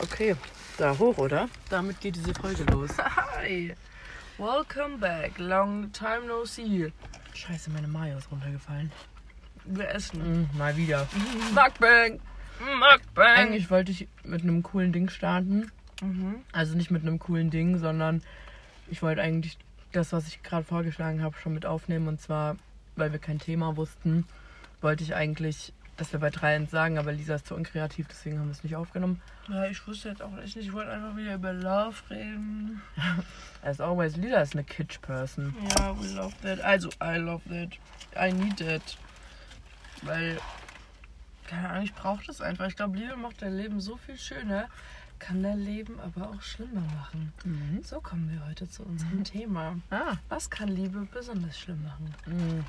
Okay, da hoch, oder? Damit geht diese Folge los. Hi. Welcome back. Long time no see. Scheiße, meine Mayo ist runtergefallen. Wir essen. Mm, mal wieder. Mukbang. Mukbang. Eigentlich wollte ich mit einem coolen Ding starten. Mhm. Also nicht mit einem coolen Ding, sondern ich wollte eigentlich das, was ich gerade vorgeschlagen habe, schon mit aufnehmen. Und zwar, weil wir kein Thema wussten, wollte ich eigentlich, dass wir bei drei sagen, aber Lisa ist zu unkreativ, deswegen haben wir es nicht aufgenommen. Ja, ich wusste jetzt auch echt nicht. Ich wollte einfach wieder über Love reden. As always, Lisa ist eine Kitsch-Person. Ja, we love that. Also, I love that. I need that. Weil, keine Ahnung, ich brauche das einfach. Ich glaube, Liebe macht dein Leben so viel schöner, kann dein Leben aber auch schlimmer machen. Mhm. So kommen wir heute zu unserem Thema. Ah, Was kann Liebe besonders schlimm machen? mm.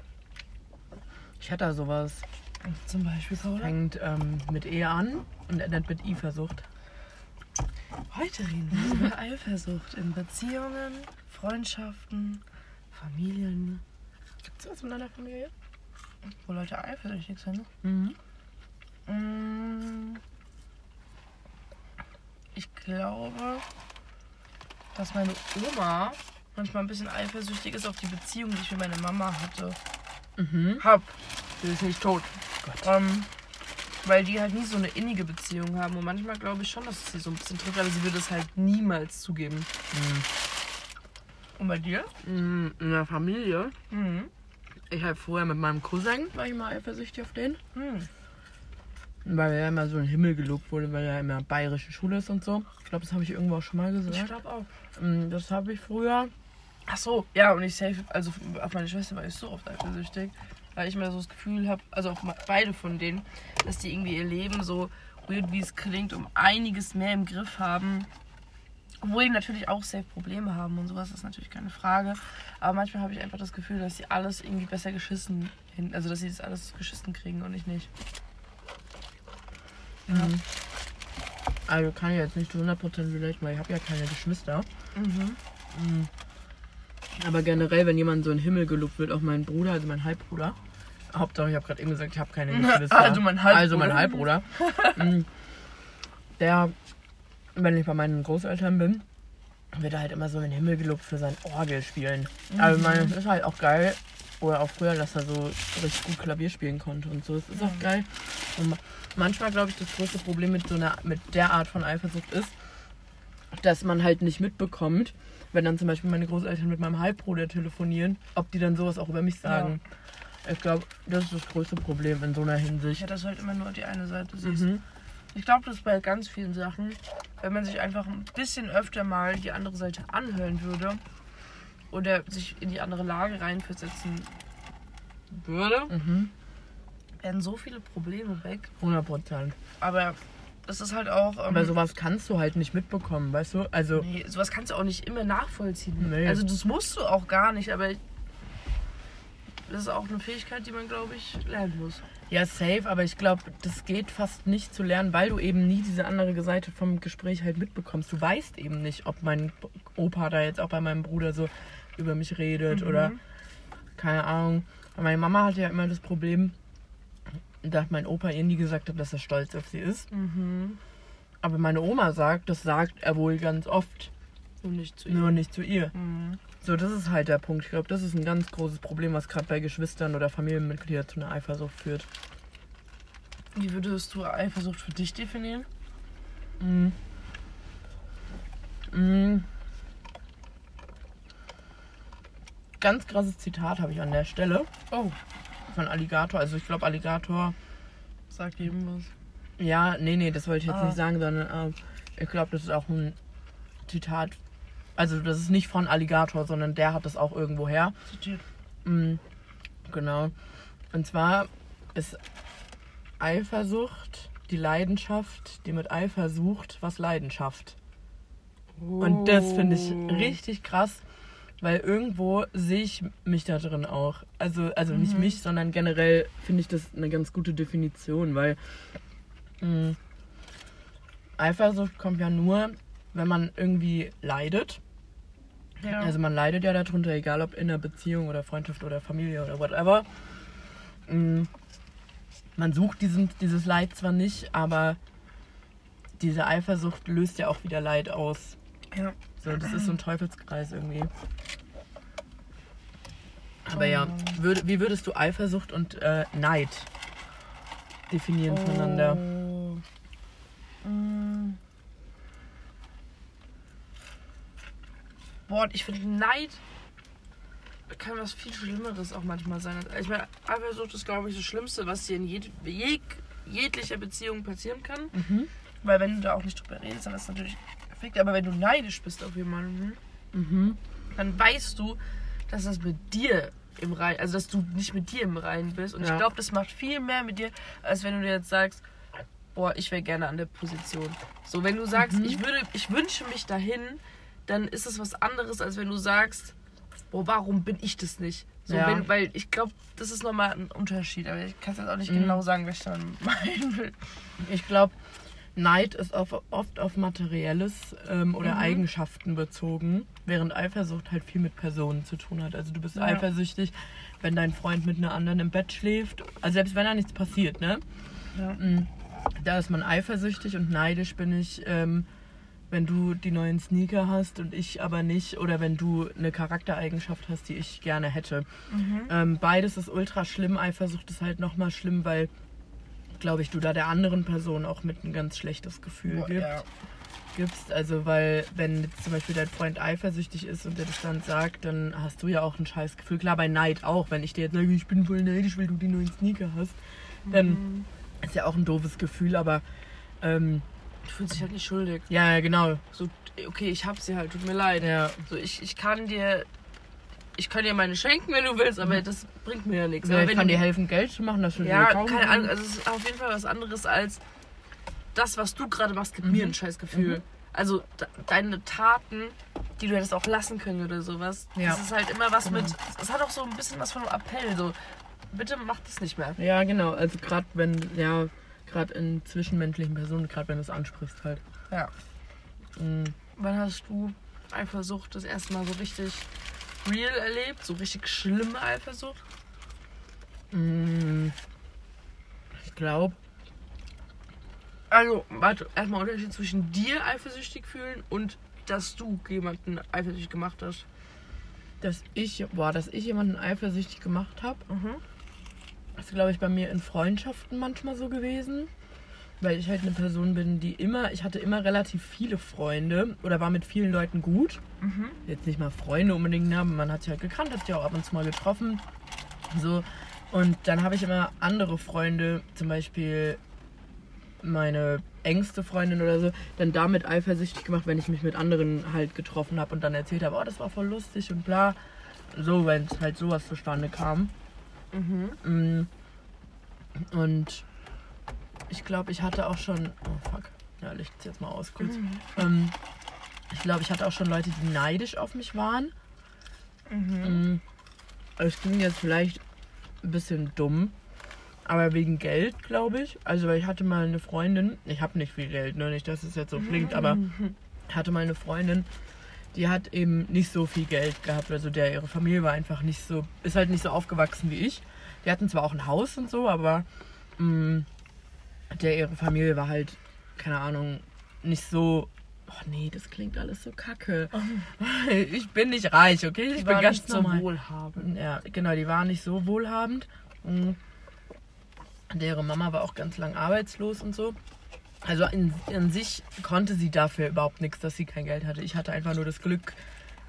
ich hatte da sowas. Zum Beispiel, Paula? Fängt ähm, mit Ehe an und endet mit Eifersucht. Heute reden wir über Eifersucht in Beziehungen, Freundschaften, Familien, Gibt es was in deiner Familie? wo Leute eifersüchtig sind. Mhm. Mm. Ich glaube, dass meine Oma manchmal ein bisschen eifersüchtig ist auf die Beziehung, die ich mit meiner Mama hatte. Mhm. Hab. Sie ist nicht tot. Ähm, weil die halt nie so eine innige Beziehung haben. Und manchmal glaube ich schon, dass es sie so ein bisschen trifft, aber sie würde es halt niemals zugeben. Und bei dir? Mhm. In der Familie. Mhm. Ich habe vorher mit meinem Cousin, war ich mal eifersüchtig auf den. Mhm. Weil er immer so in den Himmel gelobt wurde, weil er immer bayerische Schule ist und so. Ich glaube, das habe ich irgendwo auch schon mal Ich gesagt. glaube auch. Mm, Das habe ich früher. Ach so, ja, und ich safe, also auf meine Schwester war ich so oft eifersüchtig, weil ich immer so das Gefühl habe, also auf beide von denen, dass die irgendwie ihr Leben so weird wie es klingt, um einiges mehr im Griff haben. Obwohl die natürlich auch safe Probleme haben und sowas, ist natürlich keine Frage. Aber manchmal habe ich einfach das Gefühl, dass sie alles irgendwie besser geschissen hin, also dass sie das alles geschissen kriegen und ich nicht. Mhm. Also kann ich jetzt nicht zu 100% relate, weil ich habe ja keine Geschwister. Mhm. Mm. Aber generell, wenn jemand so in den Himmel gelobt wird, auch mein Bruder, also mein Halbbruder. Hauptsache, ich habe gerade eben gesagt, ich habe keine Geschwister. Also mein Halbbruder. Also mein Halbbruder. Mm. Der, wenn ich bei meinen Großeltern bin, wird er halt immer so in den Himmel gelobt für sein Orgelspielen. Also ich meine, das ist halt auch geil. Oder auch früher, dass er so richtig gut Klavier spielen konnte und so. Das ist auch geil. Und ma- manchmal, glaube ich, das größte Problem mit so einer, mit der Art von Eifersucht ist, dass man halt nicht mitbekommt, wenn dann zum Beispiel meine Großeltern mit meinem Halbbruder telefonieren, ob die dann sowas auch über mich sagen. Ich glaube, das ist das größte Problem in so einer Hinsicht. Ja, dass du halt immer nur die eine Seite siehst. Mhm. Ich glaube, das bei ganz vielen Sachen, wenn man sich einfach ein bisschen öfter mal die andere Seite anhören würde oder sich in die andere Lage reinversetzen würde, Mhm. wären so viele Probleme weg. 100 Prozent. Aber das ist halt auch. Ähm, Aber sowas kannst du halt nicht mitbekommen, weißt du? Also, nee, sowas kannst du auch nicht immer nachvollziehen. Nee. Also das musst du auch gar nicht, aber das ist auch eine Fähigkeit, die man, glaube ich, lernen muss. ja, safe, aber ich glaube, das geht fast nicht zu lernen, weil du eben nie diese andere Seite vom Gespräch halt mitbekommst. Du weißt eben nicht, ob mein Opa da jetzt auch bei meinem Bruder so über mich redet Mhm. oder keine Ahnung. Meine Mama hatte ja immer das Problem, dass mein Opa ihr nie gesagt hat, dass er stolz auf sie ist. Mhm. Aber meine Oma sagt, das sagt er wohl ganz oft, Und nicht zu nur nicht zu ihr. Mhm. So, das ist halt der Punkt. Ich glaube, das ist ein ganz großes Problem, was gerade bei Geschwistern oder Familienmitgliedern zu einer Eifersucht führt. Wie würdest du Eifersucht für dich definieren? Mhm. Mhm. Ganz krasses Zitat habe ich an der Stelle Oh, von Alligator. Also ich glaube Alligator. sag jedem was. Ja, nee, nee, das wollte ich jetzt Ah. nicht sagen, sondern ähm, ich glaube, das ist auch ein Zitat. Also das ist nicht von Alligator, sondern der hat das auch irgendwo her. Mm, Genau. Und zwar ist Eifersucht die Leidenschaft, die mit Eifer sucht, was Leidenschaft. Und das finde ich Oh. richtig krass, weil irgendwo sehe ich mich da drin auch. Also, also nicht Mhm. mich, sondern generell finde ich das eine ganz gute Definition, weil mh, Eifersucht kommt ja nur, wenn man irgendwie leidet. Ja. Also man leidet ja darunter, egal ob in einer Beziehung oder Freundschaft oder Familie oder whatever. Mm, Man sucht diesen, dieses Leid zwar nicht, aber diese Eifersucht löst ja auch wieder Leid aus. Ja. So, das ist so ein Teufelskreis irgendwie. Aber ja, würd, wie würdest du Eifersucht und äh, Neid definieren voneinander? Oh. Mm. Boah, ich finde Neid kann was viel Schlimmeres auch manchmal sein. Ich meine, Eifersucht ist, glaube ich, das Schlimmste, was dir in jed jeg jeglicher Beziehung passieren kann. Mhm. Weil wenn du da auch nicht drüber redest, dann ist es natürlich perfekt. Aber wenn du neidisch bist auf jemanden, Mhm. dann weißt du, dass das mit dir im Rein, also dass du nicht mit dir im Reinen bist. Und Ja. ich glaube, das macht viel mehr mit dir, als wenn du dir jetzt sagst, boah, ich wäre gerne an der Position. So, wenn du sagst, ich würde, ich wünsche mich dahin, dann ist es was anderes, als wenn du sagst, boah, warum bin ich das nicht? So, Ja. wenn, weil ich glaube, das ist nochmal ein Unterschied. Aber ich kann es jetzt auch nicht Mhm. genau sagen, was ich dann meinen will. Ich glaube, Neid ist auf, oft auf Materielles ähm, oder Mhm. Eigenschaften bezogen, während Eifersucht halt viel mit Personen zu tun hat. Also du bist Ja. eifersüchtig, wenn dein Freund mit einer anderen im Bett schläft. Also selbst wenn da nichts passiert, ne? Ja. Mm, Da ist man eifersüchtig und neidisch bin ich, ähm, wenn du die neuen Sneaker hast und ich aber nicht. Oder wenn du eine Charaktereigenschaft hast, die ich gerne hätte. Mhm. Ähm, beides ist ultra schlimm. Eifersucht ist halt nochmal schlimm, weil, glaube ich, du da der anderen Person auch mit ein ganz schlechtes Gefühl Boah, gibt, ja. gibst. Also, weil, wenn zum Beispiel dein Freund eifersüchtig ist und dir das dann sagt, dann hast du ja auch ein scheiß Gefühl. Klar, bei Neid auch. Wenn ich dir jetzt sage, ich bin voll neidisch, weil du die neuen Sneaker hast, dann Mhm. ist ja auch ein doofes Gefühl, aber. Ähm, Du fühlst dich halt nicht schuldig. ja, ja, genau. So, okay, ich hab sie halt, tut mir leid. Ja, So, ich, ich kann dir. Ich kann dir meine schenken, wenn du willst, aber das bringt mir ja nichts. ja aber ich kann du, dir helfen, Geld zu machen, das will Ja, dir kaufen. keine Ahnung. Also, es ist auf jeden Fall was anderes als das, was du gerade machst, gibt Mhm. mir ein scheiß Gefühl. Mhm. Also, de deine Taten, die du hättest auch lassen können oder sowas, Ja. das ist halt immer was Genau. mit. Es hat auch so ein bisschen was von einem Appell. So, bitte mach das nicht mehr. Ja, genau. Also gerade wenn, ja, gerade in zwischenmenschlichen Personen, gerade wenn du es ansprichst halt. Ja. Mm, Wann hast du Eifersucht das erste Mal so richtig real erlebt? So richtig schlimme Eifersucht? mm, ich glaube, Also, warte, erstmal Unterschied zwischen dir eifersüchtig fühlen und dass du jemanden eifersüchtig gemacht hast. dass ich, boah, dass ich jemanden eifersüchtig gemacht habe, Mhm. Ist glaube ich bei mir in Freundschaften manchmal so gewesen. Weil ich halt eine Person bin, die immer, ich hatte immer relativ viele Freunde oder war mit vielen Leuten gut. Mhm. jetzt nicht mal Freunde unbedingt haben. Man hat sich halt gekannt, hat sich auch ab und zu mal getroffen. So. Und dann habe ich immer andere Freunde, zum Beispiel meine engste Freundin oder so, dann damit eifersüchtig gemacht, wenn ich mich mit anderen halt getroffen habe und dann erzählt habe, oh, das war voll lustig und bla. So, wenn es halt sowas zustande kam. Mhm. Mm. Und ich glaube, ich hatte auch schon. Oh fuck. Ja, licht's jetzt mal aus kurz. Ähm, ich glaube, ich hatte auch schon Leute, die neidisch auf mich waren. Mhm. Mm, Es ging jetzt vielleicht ein bisschen dumm, aber wegen Geld, glaube ich. Also, weil ich hatte mal eine Freundin, ich habe nicht viel Geld, ne? nicht, dass es jetzt so klingt, aber ich hatte mal eine Freundin, die hat eben nicht so viel Geld gehabt. Also, der ihre Familie war einfach nicht so, ist halt nicht so aufgewachsen wie ich. Die hatten zwar auch ein Haus und so, aber mm, der ihre Familie war halt, keine Ahnung, nicht so. Oh nee, das klingt alles so kacke. Ich bin nicht reich, okay? Ich Ich bin ganz nicht so normal. wohlhabend. Ja, genau, die war nicht so wohlhabend. Mhm. Deren Mama war auch ganz lang arbeitslos und so. Also in, in sich konnte sie dafür überhaupt nichts, dass sie kein Geld hatte. Ich hatte einfach nur das Glück,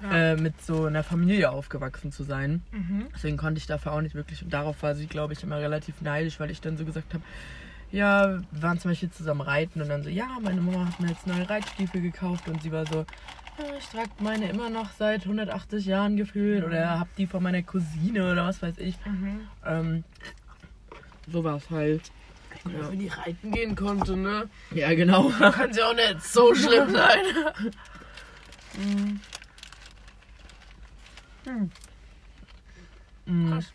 Ja. äh, mit so einer Familie aufgewachsen zu sein. Mhm. Deswegen konnte ich dafür auch nicht wirklich. Und darauf war sie, glaube ich, immer relativ neidisch, weil ich dann so gesagt habe, ja, wir waren zum Beispiel zusammen reiten und dann so, ja, meine Mama hat mir jetzt neue Reitstiefel gekauft und sie war so, ja, ich trage meine immer noch seit 180 Jahren gefühlt oder hab die von meiner Cousine oder was weiß ich. Mhm. Ähm, so war es halt. Ja. Wenn die reiten gehen konnte, ne? Ja, genau. Kann sie auch nicht so schlimm sein. mhm. Hm. Krass.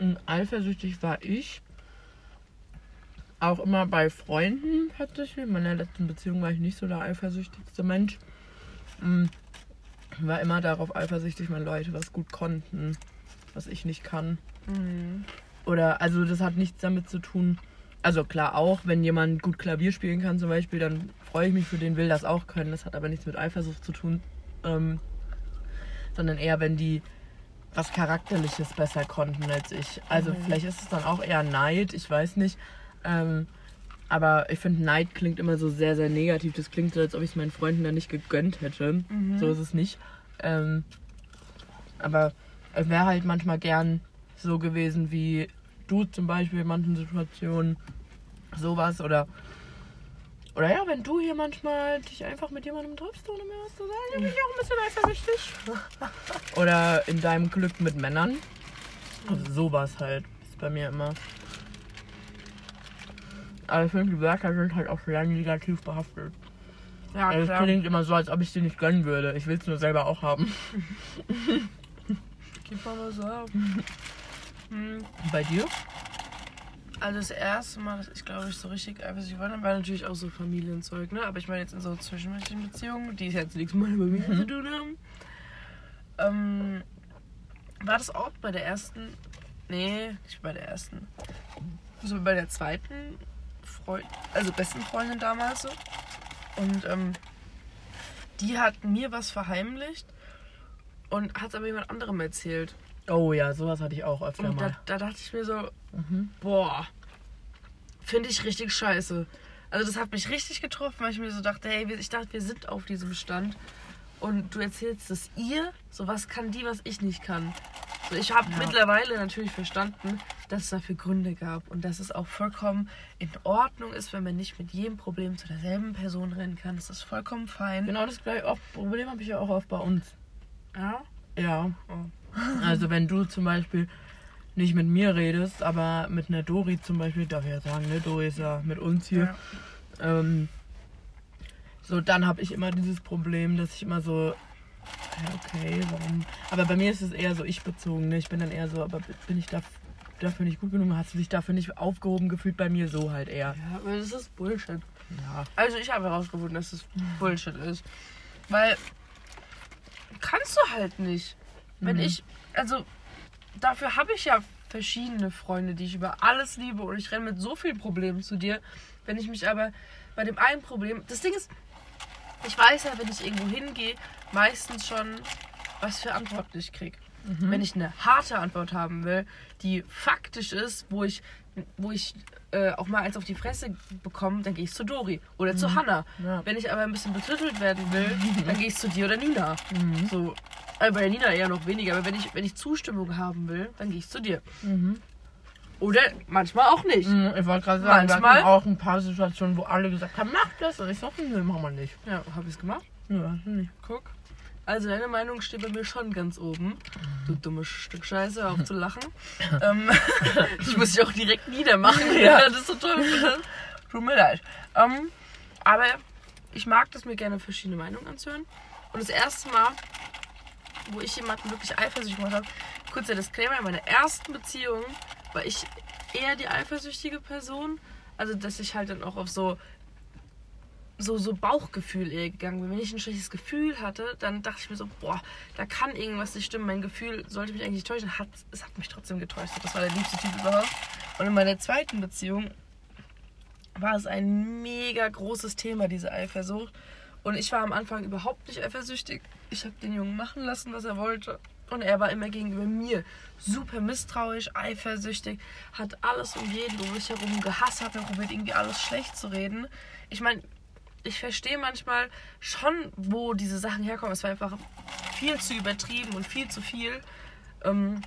mm, Eifersüchtig war ich. Auch immer bei Freunden tatsächlich. In meiner letzten Beziehung war ich nicht so der eifersüchtigste Mensch. Mm, War immer darauf eifersüchtig, wenn Leute was gut konnten, was ich nicht kann. Mhm. Oder, also das hat nichts damit zu tun, Also klar auch, wenn jemand gut Klavier spielen kann zum Beispiel, dann freue ich mich für den, will das auch können. Das hat aber nichts mit Eifersucht zu tun. Ähm, sondern eher, wenn die was Charakterliches besser konnten als ich. Also vielleicht ist es dann auch eher Neid, ich weiß nicht. Ähm, aber ich finde, Neid klingt immer so sehr, sehr negativ. Das klingt so, als ob ich es meinen Freunden dann nicht gegönnt hätte. So ist es nicht. Ähm, aber es wäre halt manchmal gern so gewesen wie du zum Beispiel in manchen Situationen. Sowas oder. Oder ja, wenn du hier manchmal dich einfach mit jemandem triffst, ohne mir was zu sagen, dann bin ich auch ein bisschen eifersüchtig. Oder in deinem Glück mit Männern. Also sowas halt. Ist bei mir immer. Aber ich finde, die Wörter sind halt auch sehr negativ behaftet. Ja, Also es klingt immer so, als ob ich sie nicht gönnen würde. Ich will es nur selber auch haben. Gib mal was ab. Hm. Bei dir? Also das erste Mal, dass ich glaube ich so richtig eifersüchtig war, war natürlich auch so Familienzeug, ne? Aber ich meine jetzt in so zwischenmenschlichen Beziehungen, die jetzt nichts mal mit mir zu tun haben. Ähm, war das auch bei der ersten? Nee, nicht bei der ersten. So bei der zweiten Freund, also besten Freundin damals so. Und ähm, die hat mir was verheimlicht und hat es aber jemand anderem erzählt. Oh ja, sowas hatte ich auch öfter Und da, mal. da dachte ich mir so, Mhm. boah, finde ich richtig scheiße. Also das hat mich richtig getroffen, weil ich mir so dachte, hey, ich dachte, wir sind auf diesem Stand. Und du erzählst es ihr, so was kann die, was ich nicht kann. So, ich habe Ja. mittlerweile natürlich verstanden, dass es dafür Gründe gab und dass es auch vollkommen in Ordnung ist, wenn man nicht mit jedem Problem zu derselben Person rennen kann. Das ist vollkommen fein. Genau das gleiche Problem habe ich ja auch oft bei uns. Ja? Ja. Oh. Also wenn du zum Beispiel nicht mit mir redest, aber mit einer Dori zum Beispiel, darf ich ja sagen, ne? Dori ist ja mit uns hier. Ja. Ähm, so, dann habe ich immer dieses Problem, dass ich immer so, ja, okay, warum? Aber bei mir ist es eher so ich bezogen, ne? Ich bin dann eher so, aber bin ich da, dafür nicht gut genug? Hast du dich dafür nicht aufgehoben gefühlt? Bei mir so halt eher. Ja, aber das ist Bullshit. Ja. Also ich habe herausgefunden, dass es Bullshit ist. Weil kannst du halt nicht. Wenn Mhm. ich, also dafür habe ich ja verschiedene Freunde, die ich über alles liebe und ich renne mit so vielen Problemen zu dir. Wenn ich mich aber bei dem einen Problem, das Ding ist, ich weiß ja, wenn ich irgendwo hingehe, meistens schon, was für Antworten ich krieg. Wenn ich eine harte Antwort haben will, die faktisch ist, wo ich, wo ich äh, auch mal eins auf die Fresse bekomme, dann gehe ich zu Dori oder zu Hanna. Ja. Wenn ich aber ein bisschen betüttelt werden will, dann gehe ich zu dir oder Nina. Mhm. So, äh, bei Nina eher noch weniger, aber wenn ich, wenn ich Zustimmung haben will, dann gehe ich zu dir. Mhm. Oder manchmal auch nicht. Mhm, Ich wollte gerade sagen, wir Manchmal- hatten auch ein paar Situationen, wo alle gesagt haben, mach das. Und ich so, nö, machen wir nicht. Ja, habe ich es gemacht? Du nicht. Guck. Also deine Meinung steht bei mir schon ganz oben. Du dummes Stück Scheiße, auf zu lachen. ähm, ich muss dich auch direkt niedermachen. Ja. ja. Das ist so toll. Tut mir leid. Ähm, aber ich mag das mir gerne verschiedene Meinungen anzuhören. Und das erste Mal, wo ich jemanden wirklich eifersüchtig gemacht habe, kurzer Disclaimer, in meiner ersten Beziehung war ich eher die eifersüchtige Person. Also, dass ich halt dann auch auf so so, so Bauchgefühl eher gegangen bin. Wenn ich ein schlechtes Gefühl hatte, dann dachte ich mir so, boah, da kann irgendwas nicht stimmen. Mein Gefühl sollte mich eigentlich täuschen. Hat, es hat mich trotzdem getäuscht. Das war der liebste Typ überhaupt. Und in meiner zweiten Beziehung war es ein mega großes Thema, diese Eifersucht. Und ich war am Anfang überhaupt nicht eifersüchtig. Ich habe den Jungen machen lassen, was er wollte. Und er war immer gegenüber mir super misstrauisch, eifersüchtig, hat alles und jeden um mich herum gehasst, hat mir probiert, irgendwie alles schlecht zu reden. Ich meine, ich verstehe manchmal schon, wo diese Sachen herkommen. Es war einfach viel zu übertrieben und viel zu viel. Ähm,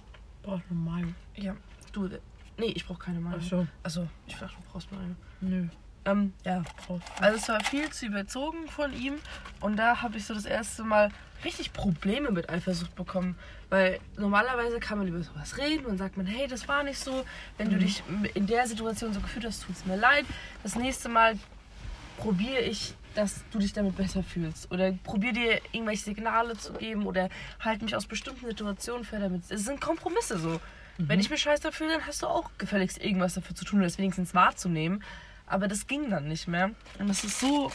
Brauchst du eine Meinung? ja, du, nee, ich brauche keine Meinung. Ach so. Also, ich dachte, du brauchst mal eine. Nö, Ähm, ja, brauchst du. also es war viel zu überzogen von ihm und da habe ich so das erste Mal richtig Probleme mit Eifersucht bekommen, weil normalerweise kann man über sowas reden und sagt man, hey, das war nicht so, wenn du dich in der Situation so gefühlt hast, tut es mir leid. Das nächste Mal probiere ich, dass du dich damit besser fühlst oder probiere dir irgendwelche Signale zu geben oder halt mich aus bestimmten Situationen fern damit. Es sind Kompromisse so. Wenn ich mich scheiße fühle, dann hast du auch gefälligst irgendwas dafür zu tun, das wenigstens wahrzunehmen. Aber das ging dann nicht mehr. Und es ist so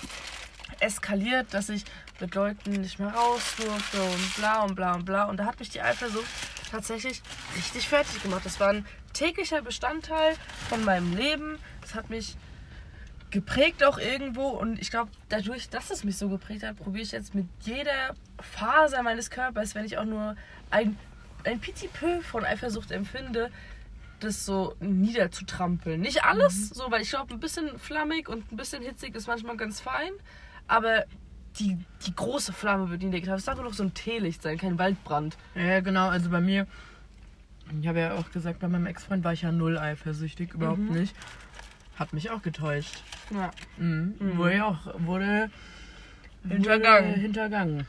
eskaliert, dass ich mit Leuten nicht mehr raus durfte und bla und bla und bla. Und da hat mich die Eifersucht tatsächlich richtig fertig gemacht. Das war ein täglicher Bestandteil von meinem Leben. das hat mich geprägt auch irgendwo und ich glaube, dadurch, dass es mich so geprägt hat, probiere ich jetzt mit jeder Faser meines Körpers, wenn ich auch nur ein, ein petit peu von Eifersucht empfinde, das so niederzutrampeln. Nicht alles, so, weil ich glaube, ein bisschen flammig und ein bisschen hitzig ist manchmal ganz fein, aber die, die große Flamme wird niedergetragen. Es darf nur noch so ein Teelicht sein, kein Waldbrand. Ja, genau. Also bei mir, ich habe ja auch gesagt, bei meinem Ex-Freund war ich ja null eifersüchtig, überhaupt Mhm. nicht. Hat mich auch getäuscht. Ja. Mhm. Mhm. Wurde ja auch, wurde Hintergangen. Wurde hintergangen.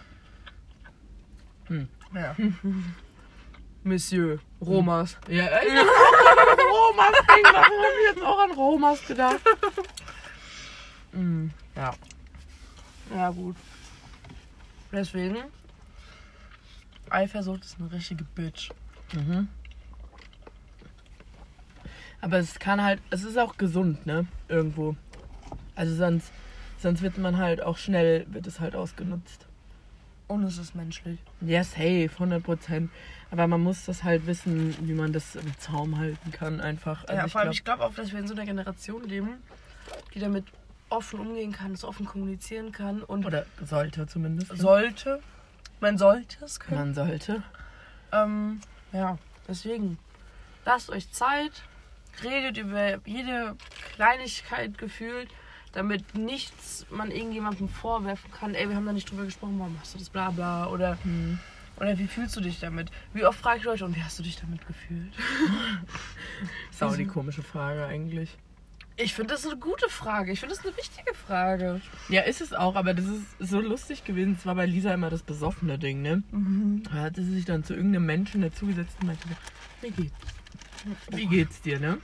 ja. Monsieur, Romas. Ja, äh, ich Romas gedacht. Warum hab ich jetzt auch an Romas gedacht? Mhm. Ja. Ja, gut. Deswegen, Eifersucht ist eine richtige Bitch. Mhm. Aber es kann halt, es ist auch gesund, ne? Irgendwo. Also sonst, sonst wird man halt auch schnell, wird es halt ausgenutzt. Und es ist menschlich. Ja, safe, 100 Prozent. Aber man muss das halt wissen, wie man das im Zaum halten kann, einfach. Also ja, vor allem, glaub- ich glaube auch, dass wir in so einer Generation leben, die damit offen umgehen kann, das offen kommunizieren kann und Oder sollte zumindest. sollte. Man sollte es können. Man sollte. Ähm, ja, deswegen, lasst euch Zeit, redet über jede Kleinigkeit gefühlt, damit nichts man irgendjemandem vorwerfen kann, ey, wir haben da nicht drüber gesprochen, warum hast du das bla bla oder, Hm. oder wie fühlst du dich damit? Wie oft frage ich Leute, und wie hast du dich damit gefühlt? Sau die komische Frage eigentlich. Ich finde das eine gute Frage, ich finde das eine wichtige Frage. Ja, ist es auch, aber das ist so lustig gewesen. Es war bei Lisa immer das besoffene Ding, ne? Da hatte sie sich dann zu irgendeinem Menschen dazugesetzt und meinte, wie geht's? Wie geht's dir, ne?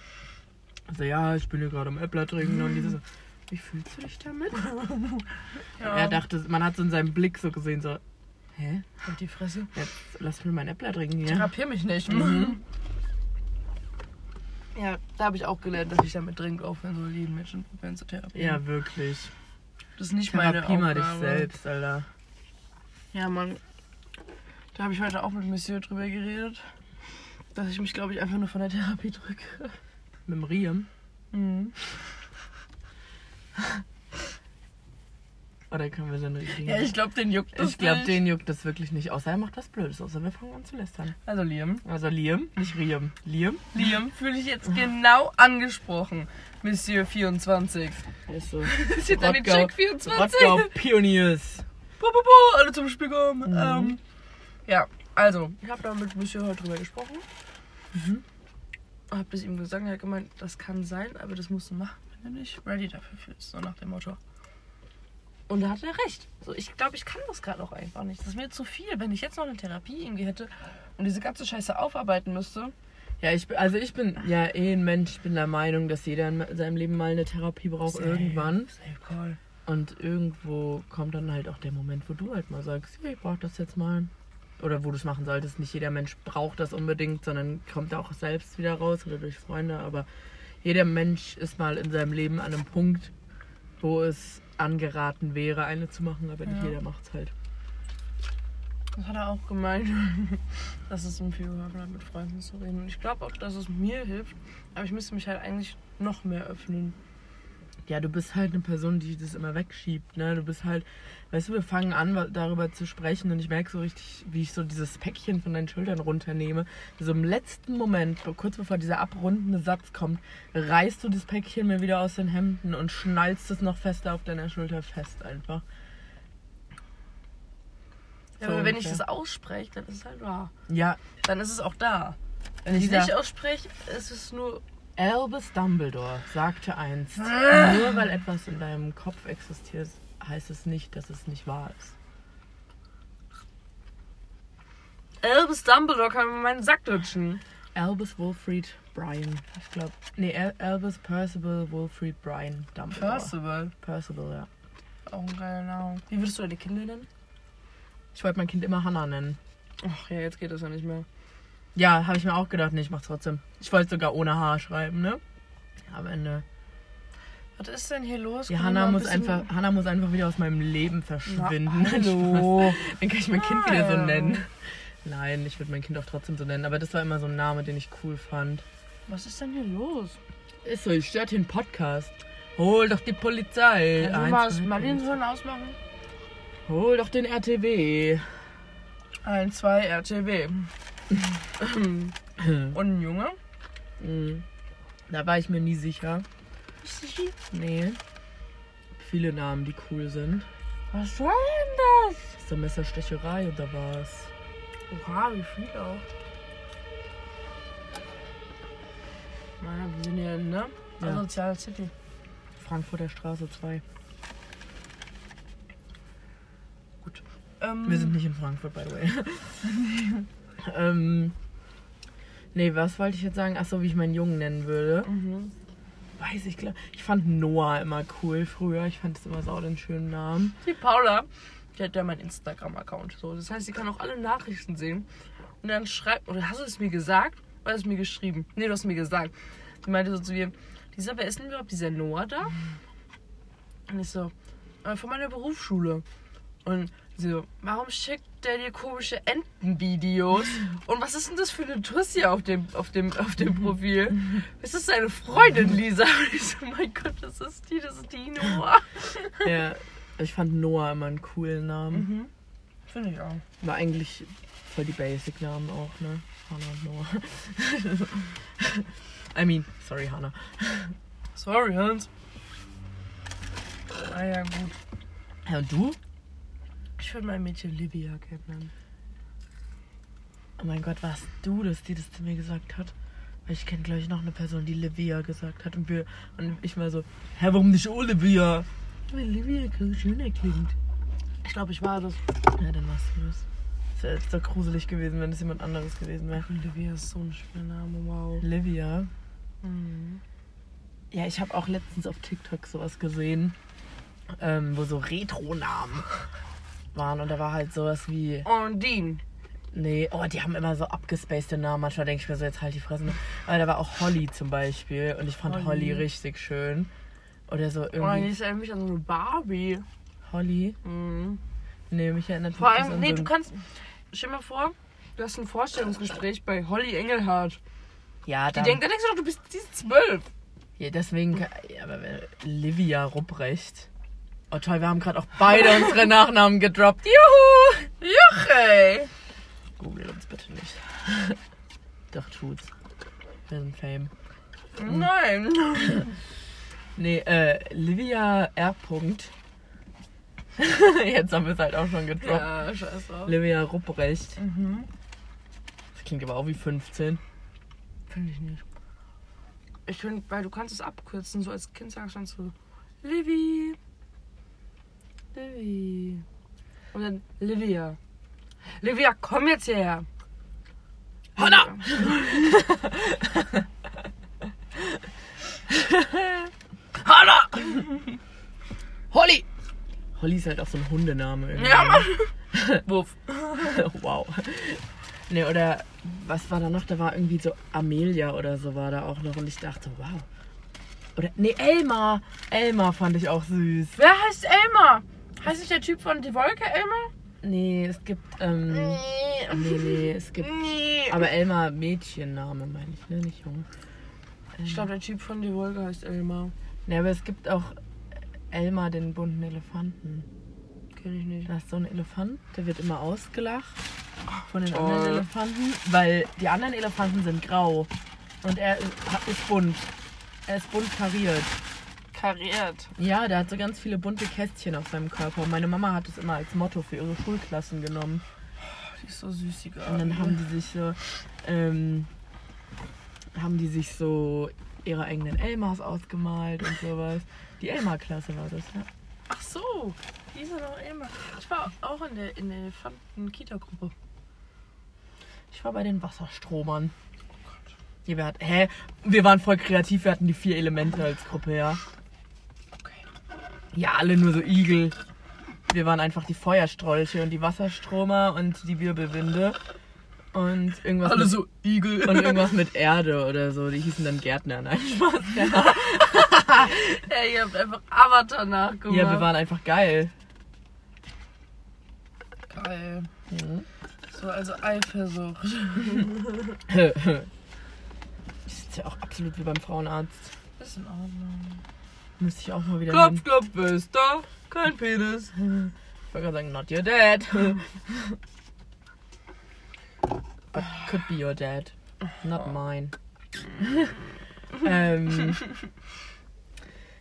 Also ja, ich bin hier gerade am Äppler trinken und Lisa so, wie fühlst du dich damit? Ja. Er dachte, man hat so in seinem Blick so gesehen, so, hä? Und die Fresse. Jetzt lass mir mein Äppler trinken hier. Therapier mich nicht. Mhm. Ja, da habe ich auch gelernt, dass ich damit dringend aufhören soll, jeden Menschen probieren zu therapieren. Ja, wirklich. das ist nicht meine Therapie mal Aufgabe. dich selbst, Alter. Ja, Mann. Da habe ich heute auch mit Monsieur drüber geredet, dass ich mich, glaube ich, einfach nur von der Therapie drücke. Mit dem Riem. Mhm. Oder können wir so eine Idee? Ja, ich glaube, den juckt das ich glaube, den juckt das wirklich nicht. Außer er macht was Blödes. Außer wir fangen an zu lästern. Also Liam. Also Liam, nicht Riem. Liam? Liam fühle ich jetzt genau angesprochen. Monsieur 24. Ist so. Das ist jetzt eine Rottgau- Check 24. Rottgau Pioniers. Bo, bo, bo, alle zum Spiel kommen. Mhm. Ähm, ja, also, ich habe da mit Monsieur heute drüber gesprochen. Mhm. Hab das ihm gesagt, er hat gemeint, das kann sein, aber das musst du machen, wenn du dich ready dafür fühlst. So nach dem Motto. Und da hat er recht. So, ich glaube, ich kann das gerade auch einfach nicht. Das ist mir zu viel, wenn ich jetzt noch eine Therapie irgendwie hätte und diese ganze Scheiße aufarbeiten müsste. Ja, ich, bin- also ich bin ja eh ein Mensch. Ich bin der Meinung, dass jeder in seinem Leben mal eine Therapie braucht Safe. irgendwann. Safe call. Und irgendwo kommt dann halt auch der Moment, wo du halt mal sagst, ich brauch das jetzt mal. Oder wo du es machen solltest. Nicht jeder Mensch braucht das unbedingt, sondern kommt auch selbst wieder raus oder durch Freunde. Aber jeder Mensch ist mal in seinem Leben an einem Punkt, wo es angeraten wäre, eine zu machen, aber nicht Ja. jeder macht es halt. Das hat er auch gemeint, dass es geholfen hat, mit Freunden zu reden. Und ich glaube auch, dass es mir hilft. Aber ich müsste mich halt eigentlich noch mehr öffnen. Ja, du bist halt eine Person, die das immer wegschiebt, ne? Du bist halt, weißt du, wir fangen an, darüber zu sprechen und ich merke so richtig, wie ich so dieses Päckchen von deinen Schultern runternehme. So im letzten Moment, kurz bevor dieser abrundende Satz kommt, reißt du das Päckchen mir wieder aus den Hemden und schnallst es noch fester auf deiner Schulter fest einfach. Ja, So aber wenn ich das ausspreche, dann ist es halt wahr. Ja, Dann ist es auch da. Wenn ich es nicht ausspreche, ist es nur. Albus Dumbledore sagte einst, nur weil etwas in deinem Kopf existiert, heißt es nicht, dass es nicht wahr ist. Albus Dumbledore kann mir meinen Sack lutschen. Albus Wolfried Brian. Ich glaube. Nee, Al Albus Percival Wolfried Brian Dumbledore. Percival. Percival, ja. Auch ein geiler Name. Wie würdest du deine Kinder nennen? Ich wollte mein Kind immer Hannah nennen. Ach ja, jetzt geht das ja nicht mehr. Ja, habe ich mir auch gedacht. Nee, ich mach's trotzdem. Ich wollte sogar ohne H schreiben, ne? Am Ende. Was ist denn hier los? Ja, Hannah muss, ein einfach, Hannah muss einfach wieder aus meinem Leben verschwinden. Na, hallo. Dann kann ich mein Kind wieder so nennen. Nein, ich würde mein Kind auch trotzdem so nennen. Aber das war immer so ein Name, den ich cool fand. Was ist denn hier los? Ist so, ich stört den Podcast. Hol doch die Polizei. Kannst du mal das zwei, ausmachen? Hol doch den RTW. 1, 2, RTW. Und ein Junge? Hm. Da war ich mir nie sicher. Nee. Viele Namen, die cool sind. Was soll denn das? Ist da Messerstecherei oder was? Oha, wie viel auch. Naja, wir sind ja, ne? Ja. Asozial City. Frankfurter Straße 2. Ähm, Wir sind nicht in Frankfurt, by the way. ähm, nee, was wollte ich jetzt sagen? Achso, wie ich meinen Jungen nennen würde. Mhm. Weiß ich. Ich fand Noah immer cool früher. Ich fand es immer so den schönen Namen. Die Paula, die hat ja meinen Instagram-Account. So. Das heißt, sie kann auch alle Nachrichten sehen. Und dann schreibt, oder hast du es mir gesagt? Oder hast du es mir geschrieben? Nee, du hast mir gesagt. Sie meinte so zu mir, dieser, wer ist denn überhaupt dieser Noah da? Und ich so, äh, von meiner Berufsschule. Und so, warum schickt der dir komische Entenvideos? Und was ist denn das für eine Tussi auf dem, auf dem, auf dem Profil? Ist das seine Freundin, Lisa? Und ich so, mein Gott, das ist die, das ist die Noah. ja, ich fand Noah immer einen coolen Namen. Mhm. Finde ich auch. War eigentlich voll die Basic-Namen auch, ne? Hannah und Noah. I mean, sorry, Hannah. Sorry, Hans. Ah ja, gut. Ja, und du? Ich würde mein Mädchen Livia kennen. Oh mein Gott, warst du das, die das zu mir gesagt hat? Weil ich kenne, glaube ich, noch eine Person, die Livia gesagt hat. Und, wir, und ich mal so, hä, warum nicht Olivia? Weil Livia schöner klingt. Ich glaube, ich war das. Ja, dann warst du das. Das wäre jetzt so gruselig gewesen, wenn es jemand anderes gewesen wäre. Livia ist so ein schöner Name, wow. Livia. Mhm. Ja, ich habe auch letztens auf TikTok sowas gesehen, ähm, wo so Retro-Namen waren. Und da war halt sowas wie. Dean. Nee, oh, die haben immer so abgespacede Namen. Manchmal denke ich mir so, jetzt halt die Fresse. ne? Aber da war auch Holly zum Beispiel. Und ich fand Holly. Holly, richtig schön. Oder so Oh, die irgendwie. ist erinnert mich an so eine Barbie. Holly? Mhm. Nee, mich erinnert Vor allem, an nee, so du kannst. Stell dir mal vor, du hast ein Vorstellungsgespräch bei Holly Engelhardt. Ja, Die dann, denkt, dann denkst du doch, du bist zwölf. ja, deswegen. Ja, aber wenn- Livia Rupprecht. Oh toll, wir haben gerade auch beide unsere Nachnamen gedroppt. Juhu! Juche! Google uns bitte nicht. Doch, tut's. Wir sind Fame. Nein. Nee, äh, Livia R. Punkt. Jetzt haben wir es halt auch schon gedroppt. Ja, scheiße. Livia Rupprecht. Mhm. Das klingt aber auch wie 15. Finde ich nicht. Ich finde, weil du kannst es abkürzen. So als Kind sagst du dann so, Livy. Livy. Und dann Livia. Livia, komm jetzt hierher. Hanna! Hanna! Holly! Holly ist halt auch so ein Hundename irgendwie. Ja, Mann. Wuff. wow. Nee, oder was war da noch? Da war irgendwie so Amelia oder so war da auch noch und ich dachte, wow. Oder, nee, Elmar. Elmar fand ich auch süß. Wer heißt Elmar? Heißt nicht der Typ von Die Wolke Elmar? Nee, es gibt, ähm, nee, nee, es gibt, Nee. aber Elmar Mädchenname meine ich, ne, nicht Junge. Ich glaube, der Typ von Die Wolke heißt Elmar. Nee, aber es gibt auch Elmar den bunten Elefanten. Kenn ich nicht. Da ist so ein Elefant, der wird immer ausgelacht von den Toll. anderen Elefanten, weil die anderen Elefanten sind grau und er ist bunt. Er ist bunt kariert. Kariert. Ja, der hat so ganz viele bunte Kästchen auf seinem Körper. Und meine Mama hat es immer als Motto für ihre Schulklassen genommen. Die ist so süß, die Und dann haben die sich so, ähm, haben die sich so ihre eigenen Elmars ausgemalt und sowas. Die Elmar-Klasse war das, ja. Ach so, die ist ja noch Elmar. Ich war auch in der, in der Elefanten-Kita-Gruppe. Ich war bei den Wasserstromern. Ja, wir hatten, hä? Wir waren voll kreativ, wir hatten die vier Elemente als Gruppe, ja. Ja, alle nur so Igel. Wir waren einfach die Feuerstrolche und die Wasserstromer und die Wirbelwinde. Und irgendwas, Alle mit, so Igel. und irgendwas mit Erde oder so. Die hießen dann Gärtner. Nein, Spaß. Ja, Ey, ihr habt einfach Avatar nachgemacht. ja wir waren einfach geil. Geil. Mhm. So, also Eifersucht. Das ist ja auch absolut wie beim Frauenarzt. Ist in Ordnung. Müsste ich auch mal wieder Klopf, klopf, ist da? Kein Penis. Ich wollte gerade sagen, not your dad. But could be your dad. Not mine. ähm,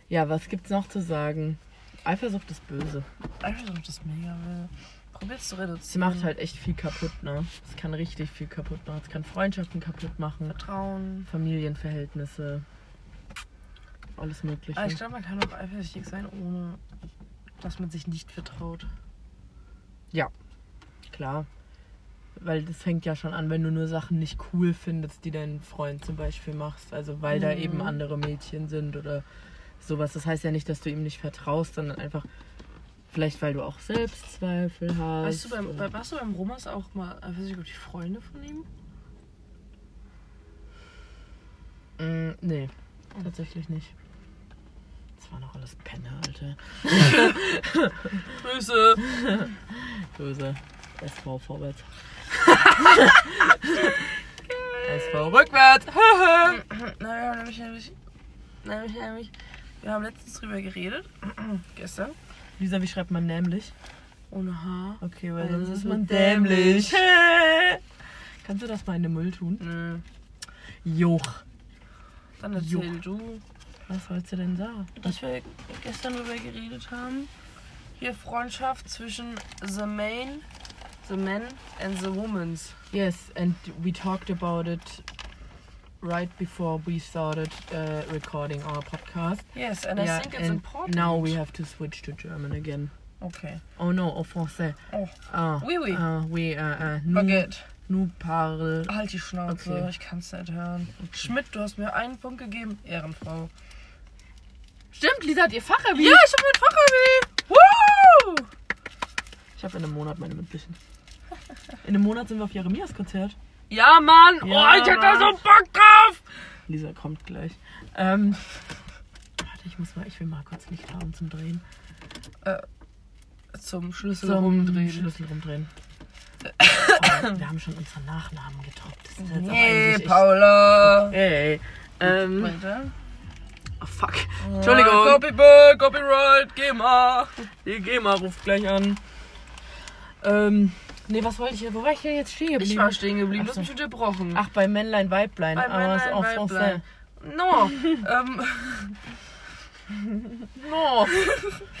ja, was gibt's noch zu sagen? Eifersucht ist böse. Eifersucht ist mega will. Probier's zu reduzieren. Sie macht halt echt viel kaputt, ne? Es kann richtig viel kaputt machen. Es kann Freundschaften kaputt machen, Vertrauen. Familienverhältnisse, alles Mögliche. Aber ich glaube, man kann auch eifersüchtig sein, ohne dass man sich nicht vertraut. Klar. Weil das fängt ja schon an, wenn du nur Sachen nicht cool findest, die dein Freund zum Beispiel machst. Also weil da Mhm. eben andere Mädchen sind oder sowas. Das heißt ja nicht, dass du ihm nicht vertraust, sondern einfach vielleicht, weil du auch Selbstzweifel hast. Weißt du, beim, bei, warst du beim Romas auch mal eifersüchtig auf die Freunde von ihm? Mm, nee, tatsächlich nicht. Das waren auch alles Penner, Alter. Grüße. Böse. SV vorwärts. SV rückwärts. Na, wir haben nämlich, nämlich, nämlich, nämlich, wir haben letztens drüber geredet. Gestern. Lisa, wie schreibt man nämlich? Ohne Haar. Okay, weil sonst das ist man dämlich. Kannst du das mal in den Müll tun? Nö. Joch. Dann erzähl du. Was sollst du denn sagen? Dass wir gestern drüber geredet haben. Hier Freundschaft zwischen the main, the man and the womans. Yes, and we talked about it right before we started uh, recording our podcast. Yes, and I Yeah, think it's important. now we have to switch to German again. Okay. Oh no, au français. Oh. Ah, Oui, oui. ah, oui, uh, uh, nous, Baguette. nous parle. Halt die Schnauze, Okay. ich kann's nicht hören. Schmidt, du hast mir einen Punkt gegeben. Ehrenfrau. Stimmt, Lisa hat ihr Fachabi. Ja, ich hab mein Fachabi. Woo! Ich habe in einem Monat meine mündlichen. In einem Monat sind wir auf Jeremias Konzert. Ja, Mann. Ja, oh, ich hab da so Bock drauf. Lisa kommt gleich. Ähm, warte, ich muss mal, ich will mal kurz Licht haben zum Drehen. Zum Schlüssel Zum rumdrehen. Schlüssel rumdrehen. oh, wir haben schon unseren Nachnamen getoppt. Das ist jetzt eigentlich Paula. echt, Hey. Ähm, Weiter. Oh fuck. Entschuldigung. Ah, Copyright, Copyright, geh mal. Die GEMA ruft gleich an. Ähm, nee, was wollte ich hier? Wo war ich denn jetzt stehen geblieben? Ich war stehen geblieben, du hast mich unterbrochen. Ach, bei Männlein, Weiblein. Bei Ah, Männlein, en Weiblein. No. ähm, No.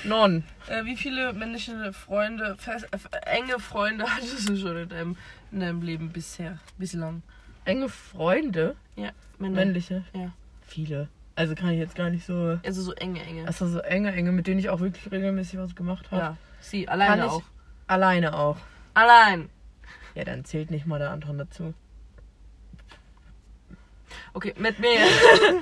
Non. äh, wie viele männliche Freunde, fest, äh, enge Freunde hattest du schon in deinem, in deinem Leben bisher? Bislang? Enge Freunde. Ja, Männer. Männliche. Ja. Viele. Also kann ich jetzt gar nicht so. Also so enge, enge. Also so enge, enge, mit denen ich auch wirklich regelmäßig was gemacht habe. ja. Sie, alleine auch. Alleine auch. Allein. Ja, dann zählt nicht mal der Anton dazu. Okay, mit mir.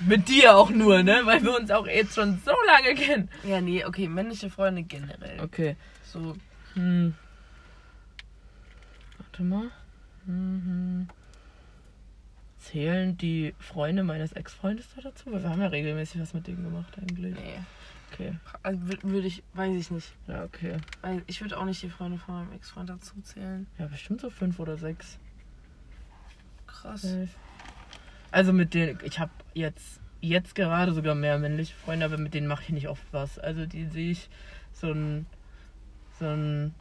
Mit dir auch nur, ne? Weil wir uns auch jetzt schon so lange kennen. ja, nee, okay, männliche Freunde generell. Okay. So, Hm. Warte mal. Mhm. Zählen die Freunde meines Ex-Freundes da dazu? Weil wir haben ja regelmäßig was mit denen gemacht eigentlich. nee. Okay. Also, würde ich, weiß ich nicht. Ja, okay. Weil ich würde auch nicht die Freunde von meinem Ex-Freund dazu zählen. Ja, bestimmt so fünf oder sechs. Krass. Also mit denen, ich habe jetzt, jetzt gerade sogar mehr männliche Freunde, aber mit denen mache ich nicht oft was. Also die sehe ich so ein, so ein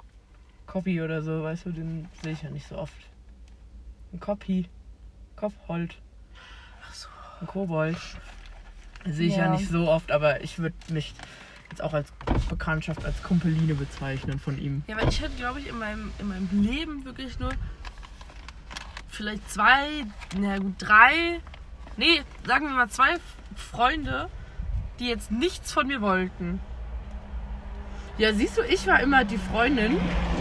Copy oder so, weißt du, den sehe ich ja nicht so oft. Ein Copy. Kopfhold. Ach so. Ein Kobold. Sehe ich ja. Ja. nicht so oft, aber ich würde mich jetzt auch als Bekanntschaft, als Kumpeline bezeichnen von ihm. Ja, weil ich hatte, glaube ich, in meinem, in meinem Leben wirklich nur vielleicht zwei, na gut, drei, nee, sagen wir mal zwei Freunde, die jetzt nichts von mir wollten. Ja, siehst du, ich war immer die Freundin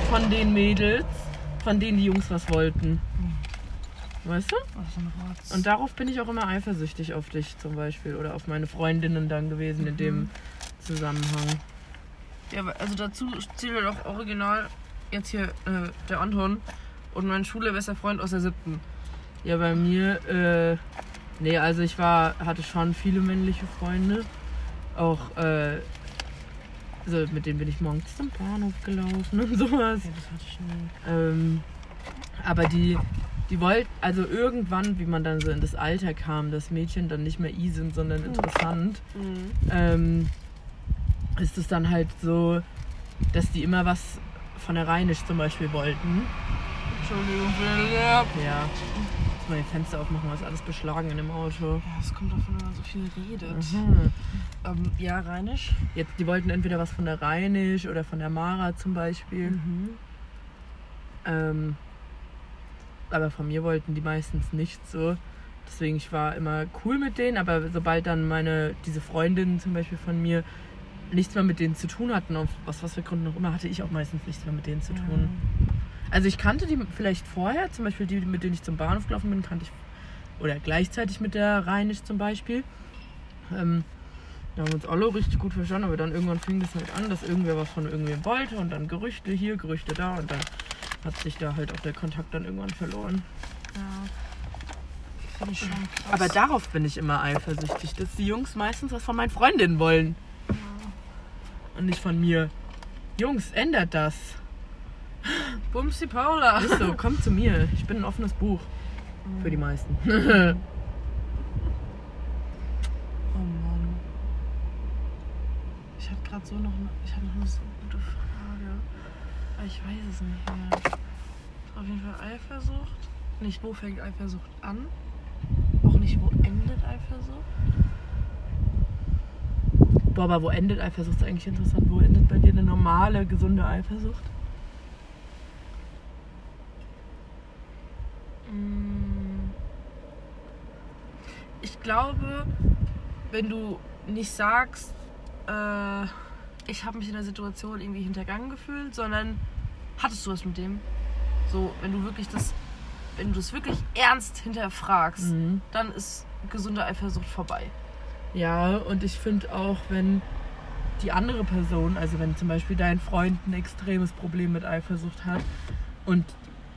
von den Mädels, von denen die Jungs was wollten. Weißt du? Rotz. Und darauf bin ich auch immer eifersüchtig auf dich zum Beispiel oder auf meine Freundinnen dann gewesen in dem Zusammenhang. ja, also dazu zählt halt auch original jetzt hier äh, der Anton und mein schulbester Freund aus der siebten. Ja, bei mir, äh, nee, also ich war, hatte schon viele männliche Freunde. Auch, äh, so, mit denen bin ich morgens zum Bahnhof gelaufen und sowas. Ja, das hatte ich nie. Ähm, aber die, Die wollten, also irgendwann, wie man dann so in das Alter kam, dass Mädchen dann nicht mehr i sind, sondern interessant, Mhm. ähm, ist es dann halt so, dass die immer was von der Rheinisch zum Beispiel wollten. Entschuldigung. Ja. Muss mal die Fenster aufmachen, was alles beschlagen in dem Auto. Ja, es kommt davon, wenn man so viel redet. Mhm. Ähm, ja, Rheinisch. Jetzt, die wollten entweder was von der Rheinisch oder von der Mara zum Beispiel. Mhm. Ähm, aber von mir wollten die meistens nicht so. Deswegen, ich war immer cool mit denen, aber sobald dann meine, diese Freundinnen zum Beispiel von mir nichts mehr mit denen zu tun hatten, auf was, was für Gründen auch immer, hatte ich auch meistens nichts mehr mit denen zu tun. Also ich kannte die vielleicht vorher, zum Beispiel die, mit denen ich zum Bahnhof gelaufen bin, kannte ich, oder gleichzeitig mit der Rheinisch zum Beispiel. Ähm, da haben wir uns alle richtig gut verstanden, aber dann irgendwann fing das halt an, dass irgendwer was von irgendwem wollte und dann Gerüchte hier, Gerüchte da und dann hat sich da halt auch der Kontakt dann irgendwann verloren. Ja. Finde ich schon krass. Aber darauf bin ich immer eifersüchtig, dass die Jungs meistens was von meinen Freundinnen wollen. Und nicht von mir. Jungs, ändert das. Bumsi Paula. Ist so, kommt zu mir. Ich bin ein offenes Buch. Für die meisten. Oh Mann. Ich hatte gerade so noch eine, ich hatte noch eine so gute Frage. Aber ich weiß es nicht mehr. Auf jeden Fall Eifersucht. Nicht, wo fängt Eifersucht an? Auch nicht, wo endet Eifersucht? Boah, aber wo endet Eifersucht? Ist eigentlich interessant. Wo endet bei dir eine normale, gesunde Eifersucht? Mm. Ich glaube, wenn du nicht sagst, äh, ich habe mich in der Situation irgendwie hintergangen gefühlt, sondern hattest du was mit dem? So, wenn du wirklich das, wenn du das wirklich ernst hinterfragst, Mhm. dann ist gesunde Eifersucht vorbei. Ja, und ich finde auch, wenn die andere Person, also wenn zum Beispiel dein Freund ein extremes Problem mit Eifersucht hat und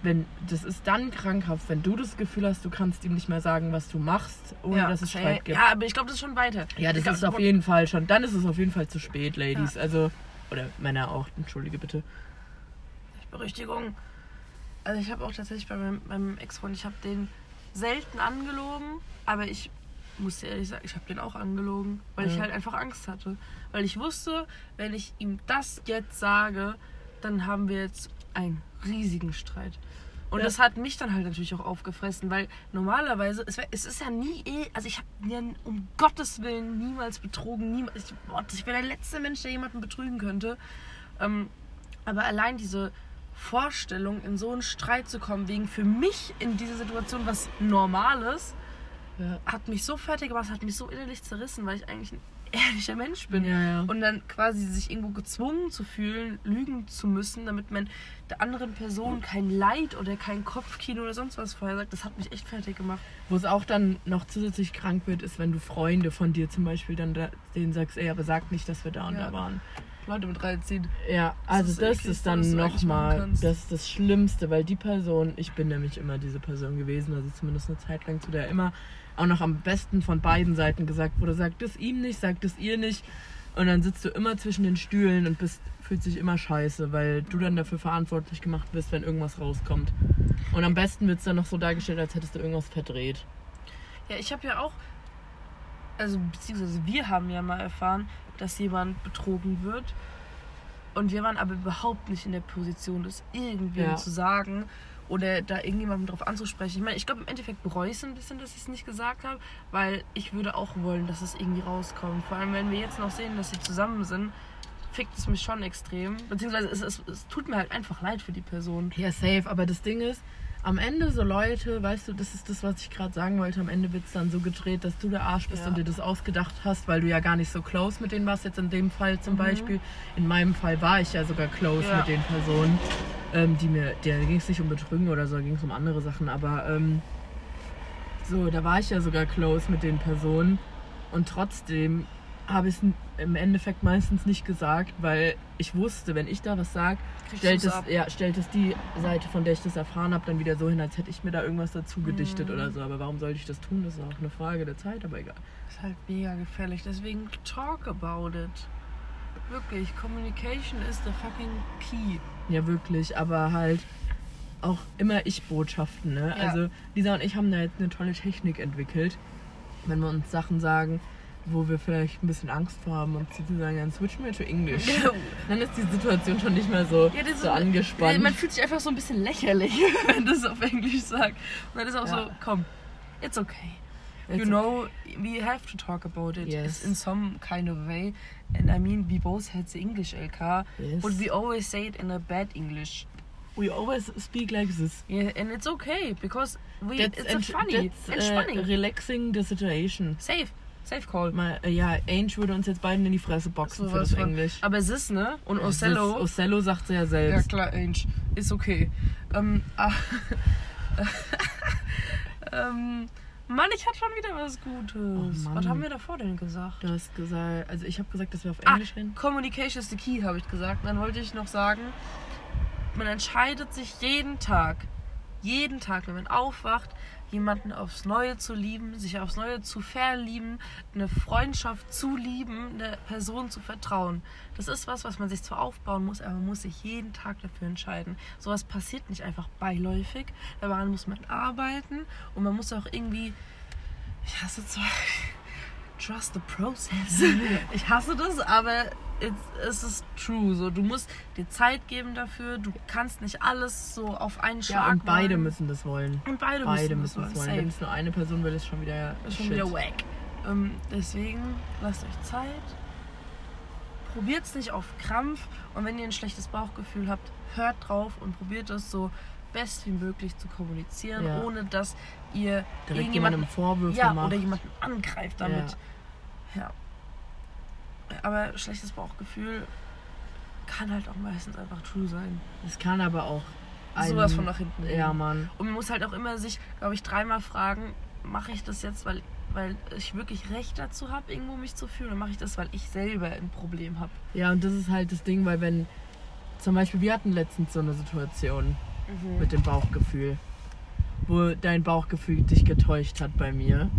wenn das ist dann krankhaft, wenn du das Gefühl hast, du kannst ihm nicht mehr sagen, was du machst, ohne dass es ja, Streit gibt. ja, aber ich glaube, das ist schon weiter. Ja, das Ich glaub, ist auf jeden Fall schon. Dann ist es auf jeden Fall zu spät, Ladies. Ja. Also oder Männer auch. Entschuldige bitte. Berüchtigung. Also ich habe auch tatsächlich bei meinem, meinem Ex-Freund, ich habe den selten angelogen, aber ich muss dir ehrlich sagen, ich habe den auch angelogen, weil ich Ja. halt einfach Angst hatte. Weil ich wusste, wenn ich ihm das jetzt sage, dann haben wir jetzt einen riesigen Streit. Und Ja. das hat mich dann halt natürlich auch aufgefressen, weil normalerweise, es, wär, es ist ja nie, eh- also ich habe ja um Gottes Willen niemals betrogen, niemals, ich, ich wäre der letzte Mensch, der jemanden betrügen könnte. Ähm, aber allein diese Vorstellung, in so einen Streit zu kommen, wegen für mich in dieser Situation was Normales, Ja. hat mich so fertig gemacht, hat mich so innerlich zerrissen, weil ich eigentlich ein ehrlicher Mensch bin. Ja, ja. Und dann quasi sich irgendwo gezwungen zu fühlen, lügen zu müssen, damit man der anderen Person kein Leid oder kein Kopfkino oder sonst was vorher sagt, das hat mich echt fertig gemacht. Wo es auch dann noch zusätzlich krank wird, ist, wenn du Freunde von dir zum Beispiel dann da, denen sagst, ey, aber sag nicht, dass wir da und da waren. Leute mit reinziehen. Ja, Das also das eklig, ist dann nochmal, das ist das Schlimmste, weil die Person, ich bin nämlich immer diese Person gewesen, also zumindest eine Zeit lang, zu der immer auch noch am besten von beiden Seiten gesagt wurde, sagt es ihm nicht, sagt es ihr nicht. Und dann sitzt du immer zwischen den Stühlen und bist, fühlt sich immer scheiße, weil du dann dafür verantwortlich gemacht bist, wenn irgendwas rauskommt. Und am besten wird es dann noch so dargestellt, als hättest du irgendwas verdreht. Ja, ich habe ja auch, also beziehungsweise wir haben ja mal erfahren, dass jemand betrogen wird. Und wir waren aber überhaupt nicht in der Position, das irgendwem Ja. zu sagen oder da irgendjemandem drauf anzusprechen. Ich meine, ich glaube, im Endeffekt bereue ich es ein bisschen, dass ich es nicht gesagt habe, weil ich würde auch wollen, dass es irgendwie rauskommt. Vor allem, wenn wir jetzt noch sehen, dass sie zusammen sind, fickt es mich schon extrem. Beziehungsweise es, es, es tut mir halt einfach leid für die Person. Ja, safe, aber das Ding ist, am Ende so Leute, weißt du, das ist das, was ich gerade sagen wollte, am Ende wird es dann so gedreht, dass du der Arsch bist Ja. und dir das ausgedacht hast, weil du ja gar nicht so close mit denen warst, jetzt in dem Fall zum Mhm. Beispiel. In meinem Fall war ich ja sogar close Ja. mit den Personen, ähm, die mir, der ging es nicht um Betrügen oder so, ging es um andere Sachen, aber ähm, so, da war ich ja sogar close mit den Personen und trotzdem habe ich es im Endeffekt meistens nicht gesagt, weil ich wusste, wenn ich da was sage, stellt es, ja, stellt es die Seite, von der ich das erfahren habe, dann wieder so hin, als hätte ich mir da irgendwas dazu gedichtet Mhm. oder so. Aber warum sollte ich das tun? Das ist auch eine Frage der Zeit, aber egal. ist halt mega gefährlich. Deswegen talk about it. Wirklich, Communication is the fucking key. Ja, wirklich, aber halt, auch immer Ich-Botschaften. Ne? Ja. Also Lisa und ich haben da jetzt eine tolle Technik entwickelt, wenn wir uns Sachen sagen, wo wir vielleicht ein bisschen Angst vor haben und sie zu sagen, dann switchen wir to English. Dann ist die Situation schon nicht mehr so, Ja, das ist so angespannt. Man fühlt sich einfach so ein bisschen lächerlich, wenn du es auf Englisch sagst. Und dann ist auch Ja. so, komm, it's okay. It's you know, we have to talk about it Yes. in some kind of way. And I mean, we both had the English LK, Yes. but we always say it in a bad English. We always speak like this. Yeah, and it's okay because we That's it's funny, that's, uh, relaxing the situation. safe, safe call. Mal, äh, ja, Ange würde uns jetzt beiden in die Fresse boxen für Sowas das von. Englisch. Aber Sis, ne? Und Ja, Othello. das- Othello sagt sie ja Ja selbst. klar, Ange. Ist okay. Ähm, ah, ähm, Mann, ich hatte schon wieder was Gutes. Oh, was haben wir davor denn gesagt? Du hast gesagt, also ich habe gesagt, dass wir auf Ah, Englisch reden. Communication is the key, habe ich gesagt. Und dann wollte ich noch sagen, man entscheidet sich jeden Tag, jeden Tag, wenn man aufwacht, jemanden aufs Neue zu lieben, sich aufs Neue zu verlieben, eine Freundschaft zu lieben, eine Person zu vertrauen. Das ist was, was man sich zwar aufbauen muss, aber man muss sich jeden Tag dafür entscheiden. Sowas passiert nicht einfach beiläufig. Daran muss man arbeiten und man muss auch irgendwie, ich hasse zwar Trust the process. Ich hasse das, aber es ist true. So, du musst dir Zeit geben dafür. Du kannst nicht alles so auf einen Schlag Ja, und beide machen. müssen das wollen. Und beide, Beide müssen, das wollen. Wenn es nur eine Person will, ist schon wieder Ist schon shit. wieder wack. Ähm, deswegen lasst euch Zeit. Probiert es nicht auf Krampf. Und wenn ihr ein schlechtes Bauchgefühl habt, hört drauf und probiert es so best wie möglich zu kommunizieren, Ja. ohne dass ihr Direkt irgendjemanden jemandem Vorwürfe ja, macht. oder jemanden angreift damit. Ja. Aber schlechtes Bauchgefühl kann halt auch meistens einfach true sein. Es kann aber auch Sowas von nach hinten. Ja. Mann. Und man muss halt auch immer sich, glaube ich, dreimal fragen, mache ich das jetzt, weil, weil ich wirklich Recht dazu habe, irgendwo mich zu fühlen, oder mache ich das, weil ich selber ein Problem habe? Ja, und das ist halt das Ding, weil wenn zum Beispiel wir hatten letztens so eine Situation mit dem Bauchgefühl, wo dein Bauchgefühl dich getäuscht hat bei mir.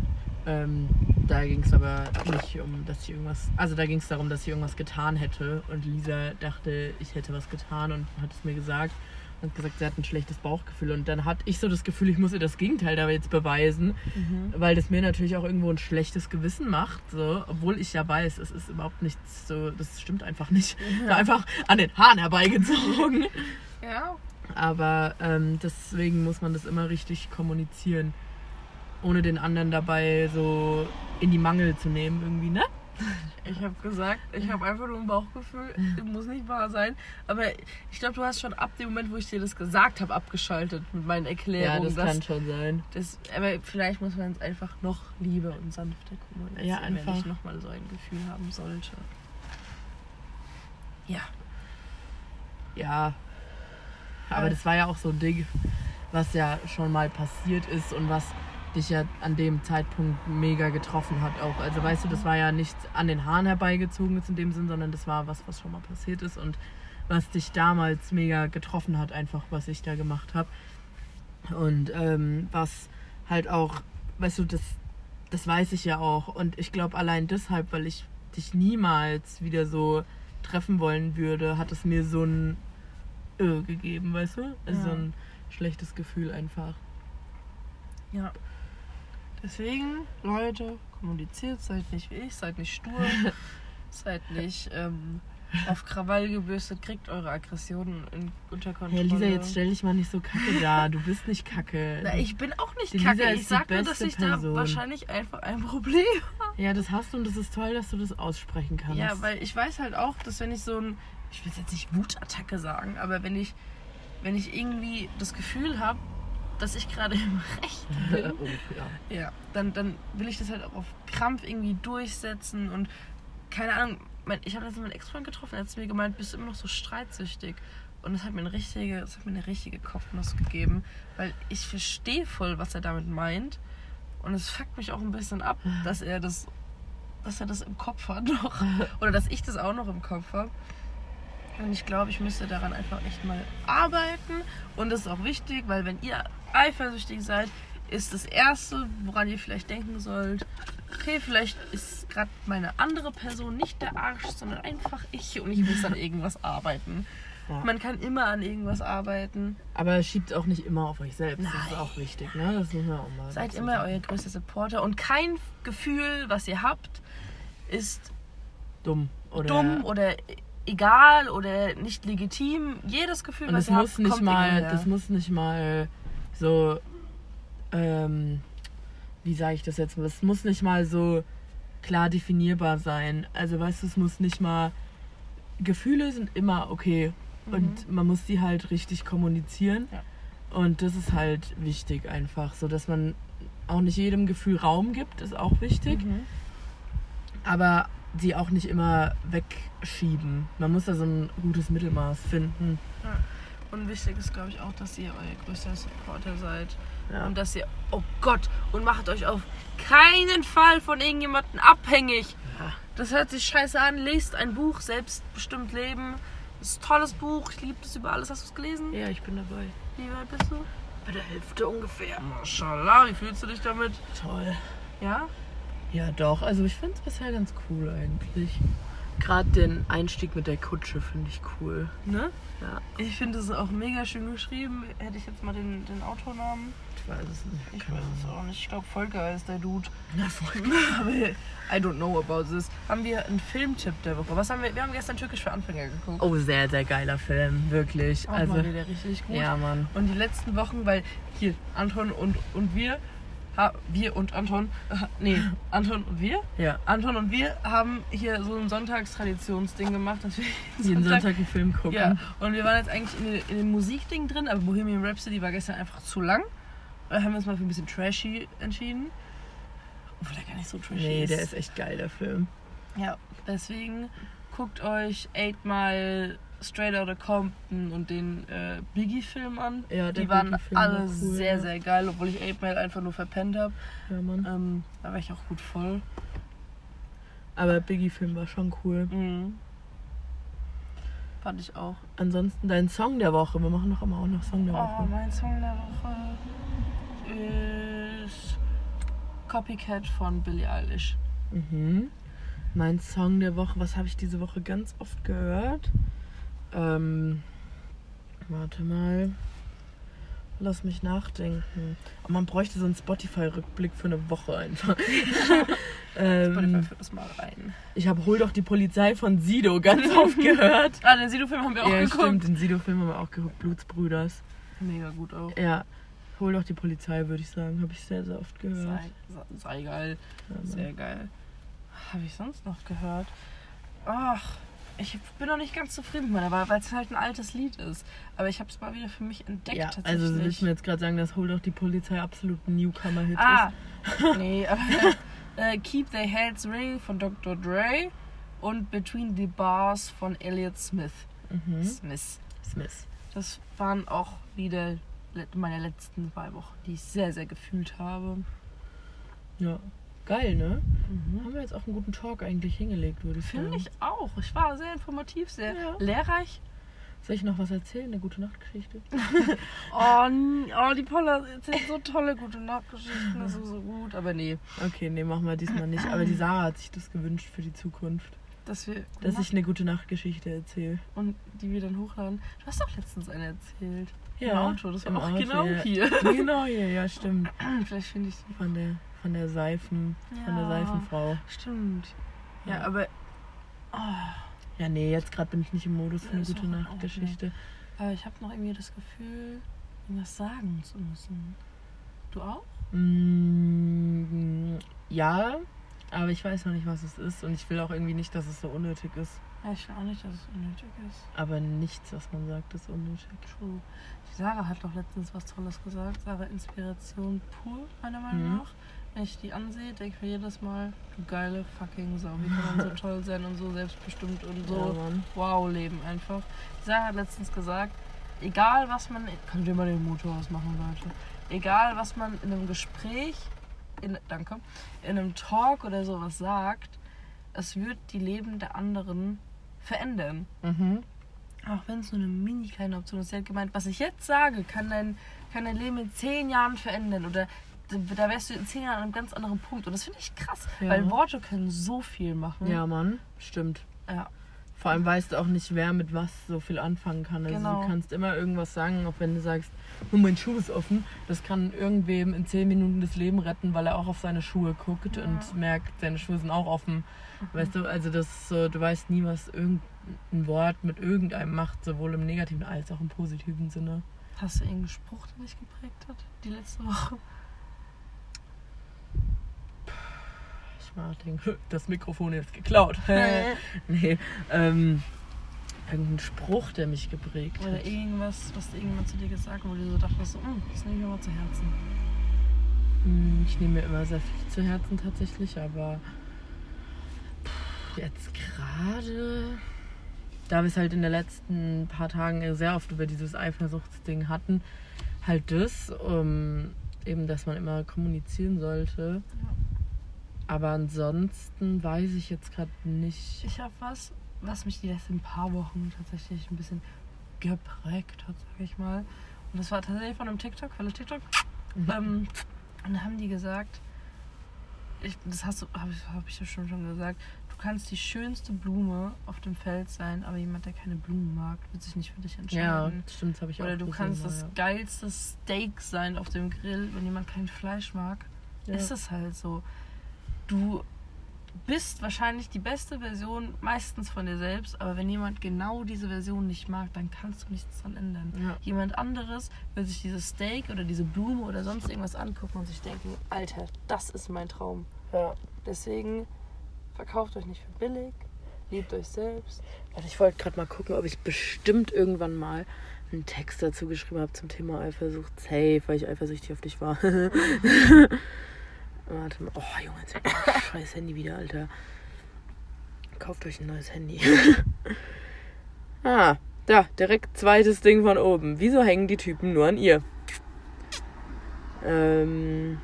Ähm, da ging es aber nicht um, dass ich irgendwas, also da ging es darum, dass ich irgendwas getan hätte. Und Lisa dachte, ich hätte was getan und hat es mir gesagt und gesagt, sie hat ein schlechtes Bauchgefühl. Und dann hatte ich so das Gefühl, ich muss ihr das Gegenteil da jetzt beweisen, weil das mir natürlich auch irgendwo ein schlechtes Gewissen macht, so, obwohl ich ja weiß, es ist überhaupt nichts so, das stimmt einfach nicht, war einfach an den Haaren herbeigezogen. Ja. Aber ähm, deswegen muss man das immer richtig kommunizieren. Ohne den anderen dabei so in die Mangel zu nehmen, irgendwie, ne? Ich habe gesagt, ich habe einfach nur ein Bauchgefühl, das muss nicht wahr sein. Aber ich glaube, du hast schon ab dem Moment, wo ich dir das gesagt habe, abgeschaltet mit meinen Ja, Erklärungen. das dass kann schon sein. das, aber vielleicht muss man es einfach noch lieber und sanfter kommunizieren, Ja, einfach. wenn ich nochmal so ein Gefühl haben sollte. Ja. Ja. Aber das war ja auch so ein Ding, was ja schon mal passiert ist und was dich ja an dem Zeitpunkt mega getroffen hat auch. Also weißt du, das war ja nichts an den Haaren herbeigezogen ist in dem Sinn, sondern das war was, was schon mal passiert ist und was dich damals mega getroffen hat, einfach was ich da gemacht habe. Und ähm, was halt auch, weißt du, das, das weiß ich ja auch. Und ich glaube allein deshalb, weil ich dich niemals wieder so treffen wollen würde, hat es mir so ein Ö gegeben, weißt du? Also Ja. so ein schlechtes Gefühl einfach. Ja. Deswegen, Leute, kommuniziert, seid nicht wie ich, seid nicht stur, seid nicht ähm, auf Krawall gebürstet, kriegt eure Aggressionen in, unter Kontrolle. Hey Lisa, jetzt stell dich mal nicht so kacke da. Du bist nicht kacke. Na, ich bin auch nicht Die Lisa kacke. ist Ich sag nur, dass ich da Person. wahrscheinlich einfach ein Problem ja, das hast du und das ist toll, dass du das aussprechen kannst. Ja, weil ich weiß halt auch, dass wenn ich so ein, ich will jetzt nicht Wutattacke sagen, aber wenn ich, wenn ich irgendwie das Gefühl habe, dass ich gerade im Recht bin, oh, ja. ja, dann, dann will ich das halt auch auf Krampf irgendwie durchsetzen und keine Ahnung, mein, ich habe letztens meinen Ex-Freund getroffen, er hat mir gemeint, bist du immer noch so streitsüchtig? Und das hat mir eine richtige, das hat mir eine richtige Kopfnuss gegeben, weil ich verstehe voll, was er damit meint. Und es fuckt mich auch ein bisschen ab, dass er das, dass er das im Kopf hat noch. Oder dass ich das auch noch im Kopf habe. Und ich glaube, ich müsste daran einfach echt mal arbeiten. Und das ist auch wichtig, weil wenn ihr eifersüchtig seid, ist das Erste, woran ihr vielleicht denken sollt, okay, vielleicht ist gerade meine andere Person nicht der Arsch, sondern einfach ich und ich muss an irgendwas arbeiten. Ja. Man kann immer an irgendwas arbeiten. Aber schiebt auch nicht immer auf euch selbst. Das ist auch wichtig, ne? Das man auch mal. Seid immer sagen. euer größter Supporter. Und kein Gefühl, was ihr habt, ist dumm oder dumm oder egal oder nicht legitim. Jedes Gefühl, und was es ihr muss habt, nicht kommt mal, das muss nicht mal so, ähm, wie sage ich das jetzt? Es muss nicht mal so klar definierbar sein. Also weißt du, es muss nicht mal. Gefühle sind immer okay und man muss die halt richtig kommunizieren. Mhm. Ja. Und das ist halt wichtig einfach, so dass man auch nicht jedem Gefühl Raum gibt, ist auch wichtig. Mhm. aber sie auch nicht immer wegschieben. Man muss da so ein gutes Mittelmaß finden. Und wichtig ist, glaube ich, auch, dass ihr euer größter Supporter seid. Ja. Und dass ihr, oh Gott, und macht euch auf keinen Fall von irgendjemandem abhängig. Ja. Das hört sich scheiße an. Lest ein Buch, Selbstbestimmt Leben. Das ist ein tolles Buch. Ich liebe das über alles. Hast du es gelesen? ja, ich bin dabei. Wie weit bist du? Bei der Hälfte ungefähr. Mashallah, wie fühlst du dich damit? Toll. Ja? Ja, doch. Also ich finde es bisher ganz cool eigentlich. Gerade den Einstieg mit der Kutsche finde ich cool. Ne? Ja, Ich finde es auch mega schön geschrieben. Hätte ich jetzt mal den, den Autonamen? ich weiß es nicht. Ich weiß es auch nicht. Ich glaube, Volker ist der Dude. Na, voll. Aber I don't know about this. Haben wir einen Filmtipp der Woche? Was haben wir? Wir haben gestern Türkisch für Anfänger geguckt. Oh, sehr, sehr geiler Film. Wirklich. Auch also, mal wieder richtig gut. ja, Mann. Und die letzten Wochen, weil hier Anton und, und wir, ha, wir und Anton, äh, nee, Anton und wir, Ja. Anton und wir haben hier so ein Sonntagstraditionsding gemacht, dass wir Jeden Sonntag einen Film gucken. Ja, und wir waren jetzt eigentlich in, dem- in dem Musikding drin, aber Bohemian Rhapsody war gestern einfach zu lang. Da haben wir uns mal für ein bisschen trashy entschieden. Obwohl der gar nicht so trashy Nee, ist. der ist echt geil, der Film. Ja, deswegen guckt euch 8 Mile, Straight Outta Compton und den äh, Biggie-Film an. Ja, Die waren Biggie-Film war alle cool, sehr, ja. sehr geil, obwohl ich 8 Mile einfach nur verpennt habe. Ja, Mann. Ähm, da war ich auch gut voll. Aber Biggie-Film war schon cool. Mhm. Fand ich auch. Ansonsten dein Song der Woche. Wir machen doch immer auch noch Song der Oh, Woche. mein Song der Woche ist Copycat von Billie Eilish. Mhm. Mein Song der Woche, was habe ich diese Woche ganz oft gehört? Ähm, warte mal. Lass mich nachdenken. Oh, man bräuchte so einen Spotify-Rückblick für eine Woche einfach. ähm, Spotify führt das mal rein. ich habe Hol doch die Polizei von Sido ganz oft gehört. Ah, den Sido-Film haben wir auch ja, geguckt. stimmt. Den Sido-Film haben wir auch geguckt. Blutsbrüders. Mega gut auch. Ja. Hol doch die Polizei, würde ich sagen. Habe ich sehr, sehr oft gehört. Sei, sei- sei geil. Ja. Sehr geil. Habe ich sonst noch gehört? Ach, ich bin noch nicht ganz zufrieden mit meiner Wahl, weil es halt ein altes Lied ist. Aber ich habe es mal wieder für mich entdeckt Ja, tatsächlich. also willst du mir jetzt gerade sagen, dass Hol doch die Polizei absolut ein Newcomer-Hit Ah, ist? nee, aber äh, Keep Their Heads Ring von Dr. Dre und Between the Bars von Elliott Smith. Mhm. Smith. Smith. Das waren auch wieder meine letzten zwei Wochen, die ich sehr, sehr gefühlt habe. Ja. Geil, ne? Mhm. Haben wir jetzt auch einen guten Talk eigentlich hingelegt, würde ich Finde ich auch. Ich war sehr informativ, sehr Ja. lehrreich. Soll ich noch was erzählen? Eine gute Nachtgeschichte? Oh, oh die Paula erzählt so tolle gute Nachtgeschichten. Das ist so gut. Aber nee, Okay, nee, machen wir diesmal nicht. Aber die Sarah hat sich das gewünscht für die Zukunft. dass wir. Dass ich eine gute Nachtgeschichte erzähle. und die wir dann hochladen. Du hast doch letztens eine erzählt. Im Ja, Auto. Das war im auch Auto, genau ja. hier. Genau hier, ja, stimmt. Vielleicht finde ich die. Von der, von der Seifen, von der Ja. Seifenfrau. Stimmt. Ja, Ja. aber. Oh, Ja, nee, jetzt gerade bin ich nicht im Modus für eine Ja, gute. Nachtgeschichte. aber ich habe noch irgendwie das Gefühl, irgendwas sagen zu müssen. Du auch? Mm, ja, aber ich weiß noch nicht, was es ist. Und ich will auch irgendwie nicht, dass es so unnötig ist. Ja, ich finde auch nicht, dass es unnötig ist. Aber nichts, was man sagt, ist unnötig. True. Die Sarah hat doch letztens was Tolles gesagt. Sarah Inspiration pur, meiner Meinung Mhm. nach. Wenn ich die ansehe, denke ich mir jedes Mal, du geile fucking Sau. Wie kann man so toll sein und so selbstbestimmt und so Ja, wow leben einfach. Sarah hat letztens gesagt, egal was man. Könnt ihr mal den Motor ausmachen, Leute. Egal was man in einem Gespräch, in, danke, in einem Talk oder sowas sagt, es wird die Leben der anderen verändern. Mhm. Auch wenn es nur eine mini kleine Option ist. Sie hat gemeint, was ich jetzt sage, kann dein, kann dein Leben in zehn Jahren verändern. Oder da wärst du in zehn Jahren an einem ganz anderen Punkt. Und das finde ich krass, Ja. weil Worte können so viel machen. Ja, Mann. Stimmt. Ja. Vor allem weißt du auch nicht, wer mit was so viel anfangen kann. Also Genau. du kannst immer irgendwas sagen, auch wenn du sagst, oh, mein Schuh ist offen. Das kann irgendwem in 10 Minuten das Leben retten, weil er auch auf seine Schuhe guckt und merkt, seine Schuhe sind auch offen. Weißt du, also das so, du weißt nie, was irgendein Wort mit irgendeinem macht, sowohl im negativen als auch im positiven Sinne. Hast du irgendeinen Spruch, der dich geprägt hat, die letzte Woche? Denke, das Mikrofon ist geklaut. nee, ähm, irgendein Spruch, der mich geprägt Oder hat. irgendwas, was irgendjemand zu dir gesagt hat, wo du so dachtest, so, "Hm, das nehme ich mir mal zu Herzen. Hm, Ich nehme mir immer sehr viel zu Herzen tatsächlich, aber jetzt gerade, da wir es halt in den letzten paar Tagen sehr oft über dieses Eifersuchtsding hatten, halt das, um, eben, dass man immer kommunizieren sollte. Aber ansonsten weiß ich jetzt gerade nicht. Ich habe was, was mich die letzten paar Wochen tatsächlich ein bisschen geprägt hat, sag ich mal. Und das war tatsächlich von einem TikTok, einem TikTok. Ähm, und da haben die gesagt, ich, das hast du, habe ich, hab ich ja schon, schon gesagt, du kannst die schönste Blume auf dem Feld sein, aber jemand, der keine Blumen mag, wird sich nicht für dich Ja, entscheiden. stimmt, das habe ich auch Oder du kannst mal, das ja. geilste Steak sein auf dem Grill, wenn jemand kein Fleisch mag. Ja. Ist es halt so. Du bist wahrscheinlich die beste Version meistens von dir selbst, aber wenn jemand genau diese Version nicht mag, dann kannst du nichts dran ändern. Ja. Jemand anderes will sich dieses Steak oder diese Blume oder sonst irgendwas angucken und sich denken, Alter, das ist mein Traum. Ja. Deswegen verkauft euch nicht für billig, liebt euch selbst. Warte, ich wollte gerade mal gucken, ob ich bestimmt irgendwann mal einen Text dazu geschrieben habe zum Thema Eifersucht. Safe, weil ich eifersüchtig auf dich war. Warte mal. Oh, Junge, jetzt scheiß Handy wieder, Alter. Kauft euch ein neues Handy. ah, da, direkt zweites Ding von oben. Wieso hängen die Typen nur an ihr? Ähm,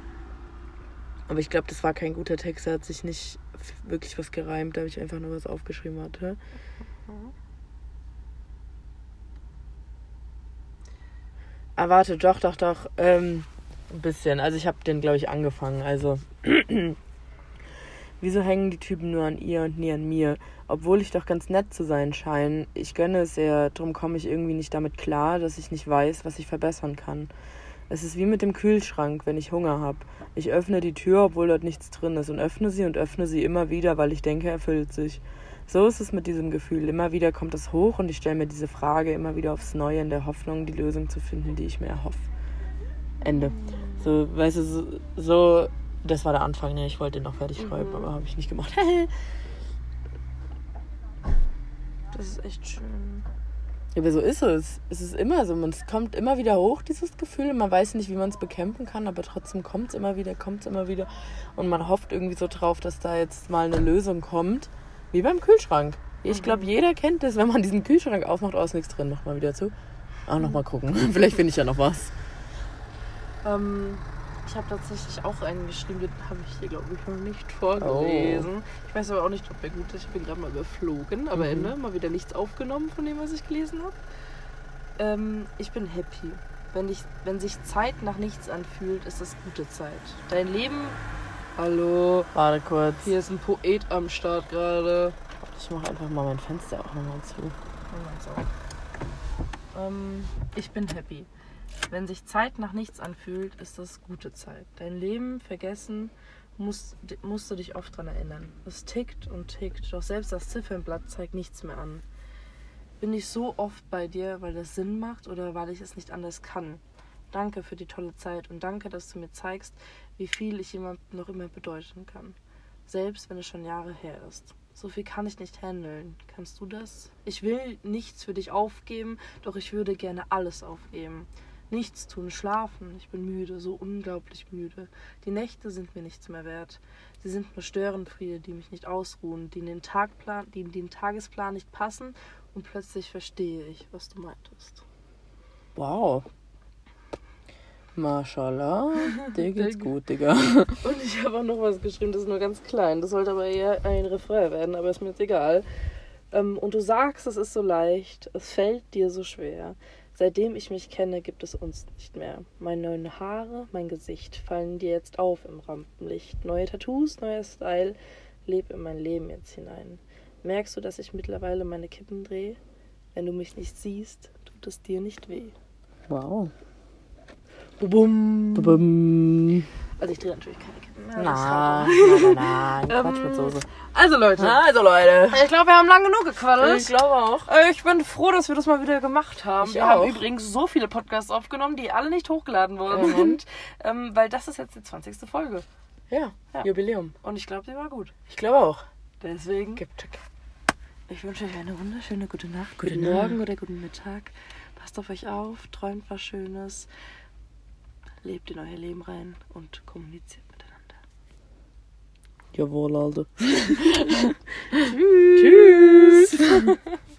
aber ich glaube, das war kein guter Text. Da hat sich nicht wirklich was gereimt. Da habe ich einfach nur was aufgeschrieben hatte. Ah, warte, doch, doch, doch. Ähm, ein bisschen. Also ich habe den, glaube ich, angefangen. Also. Wieso hängen die Typen nur an ihr und nie an mir? Obwohl ich doch ganz nett zu sein scheine. Ich gönne es ihr, drum komme ich irgendwie nicht damit klar, dass ich nicht weiß, was ich verbessern kann. Es ist wie mit dem Kühlschrank, wenn ich Hunger habe. Ich öffne die Tür, obwohl dort nichts drin ist, und öffne sie und öffne sie immer wieder, weil ich denke, er füllt sich. So ist es mit diesem Gefühl. Immer wieder kommt es hoch und ich stelle mir diese Frage immer wieder aufs Neue in der Hoffnung, die Lösung zu finden, die ich mir erhoffe. Ende. So, weißt du, so, so das war der Anfang, ne? Ich wollte den noch fertig schreiben, aber habe ich nicht gemacht. Das ist echt schön. Ja, aber so ist es. Es ist immer so. Man- Es kommt immer wieder hoch, dieses Gefühl. Man weiß nicht, wie man es bekämpfen kann, aber trotzdem kommt es immer wieder, kommt es immer wieder. Und man hofft irgendwie so drauf, dass da jetzt mal eine Lösung kommt. Wie beim Kühlschrank. Ich glaube, jeder kennt das, wenn man diesen Kühlschrank aufmacht, aus nichts drin. Macht mal wieder zu. Ah, nochmal gucken. Vielleicht finde ich ja noch was. Ähm, ich habe tatsächlich auch einen geschrieben, den habe ich hier, glaube ich, noch nicht vorgelesen. Ich weiß aber auch nicht, ob der gut ist. Ich bin gerade mal überflogen, aber Mhm. Ende, mal wieder nichts aufgenommen von dem, was ich gelesen habe. Ähm, ich bin happy. Wenn, dich, wenn sich Zeit nach nichts anfühlt, ist das gute Zeit. Dein Leben. Hallo, Warte kurz. hier ist ein Poet am Start gerade. Ich mache einfach mal mein Fenster auch nochmal zu. Ähm, ich bin happy. Wenn sich Zeit nach nichts anfühlt, ist das gute Zeit. Dein Leben vergessen musst, musst du dich oft dran erinnern. Es tickt und tickt, doch selbst das Ziffernblatt zeigt nichts mehr an. Bin ich so oft bei dir, weil das Sinn macht oder weil ich es nicht anders kann? Danke für die tolle Zeit und danke, dass du mir zeigst, wie viel ich jemandem noch immer bedeuten kann. Selbst wenn es schon Jahre her ist. So viel kann ich nicht handeln. Kannst du das? Ich will nichts für dich aufgeben, doch ich würde gerne alles aufgeben. Nichts tun, schlafen. Ich bin müde, so unglaublich müde. Die Nächte sind mir nichts mehr wert. Sie sind nur Störenfriede, die mich nicht ausruhen, die in den Tagplan, die in den Tagesplan nicht passen und plötzlich verstehe ich, was du meintest. Wow. Mashallah. Dir geht's gut, Digga. Und ich habe auch noch was geschrieben, das ist nur ganz klein. Das sollte aber eher ein Refrain werden, aber ist mir jetzt egal. Ähm, und du sagst, es ist so leicht, es fällt dir so schwer. Seitdem ich mich kenne, gibt es uns nicht mehr. Meine neuen Haare, mein Gesicht fallen dir jetzt auf im Rampenlicht. Neue Tattoos, neuer Style, leb in mein Leben jetzt hinein. Merkst du, dass ich mittlerweile meine Kippen drehe? Wenn du mich nicht siehst, tut es dir nicht weh. Wow. Bum. Bum. Also ich drehe natürlich keine Kippen. Nein, halt- nein, nein. Quatsch mit Soße. Also Leute, Also Leute. ich glaube, wir haben lang genug gequaddelt. Ich glaube auch. Äh, Ich bin froh, dass wir das mal wieder gemacht haben. Ich wir auch. haben übrigens so viele Podcasts aufgenommen, die alle nicht hochgeladen worden Mhm. sind. Ähm, weil das ist jetzt die 20. Folge. Ja, Ja. Jubiläum. Und ich glaube, sie war gut. Ich glaube auch. Deswegen, Gibt. ich wünsche euch eine wunderschöne gute Nacht, Gute guten Nacht. Morgen oder guten Mittag. Passt auf euch auf, träumt was Schönes, lebt in euer Leben rein und kommuniziert. Jawohl, Alter. Tschüss. Tschüss.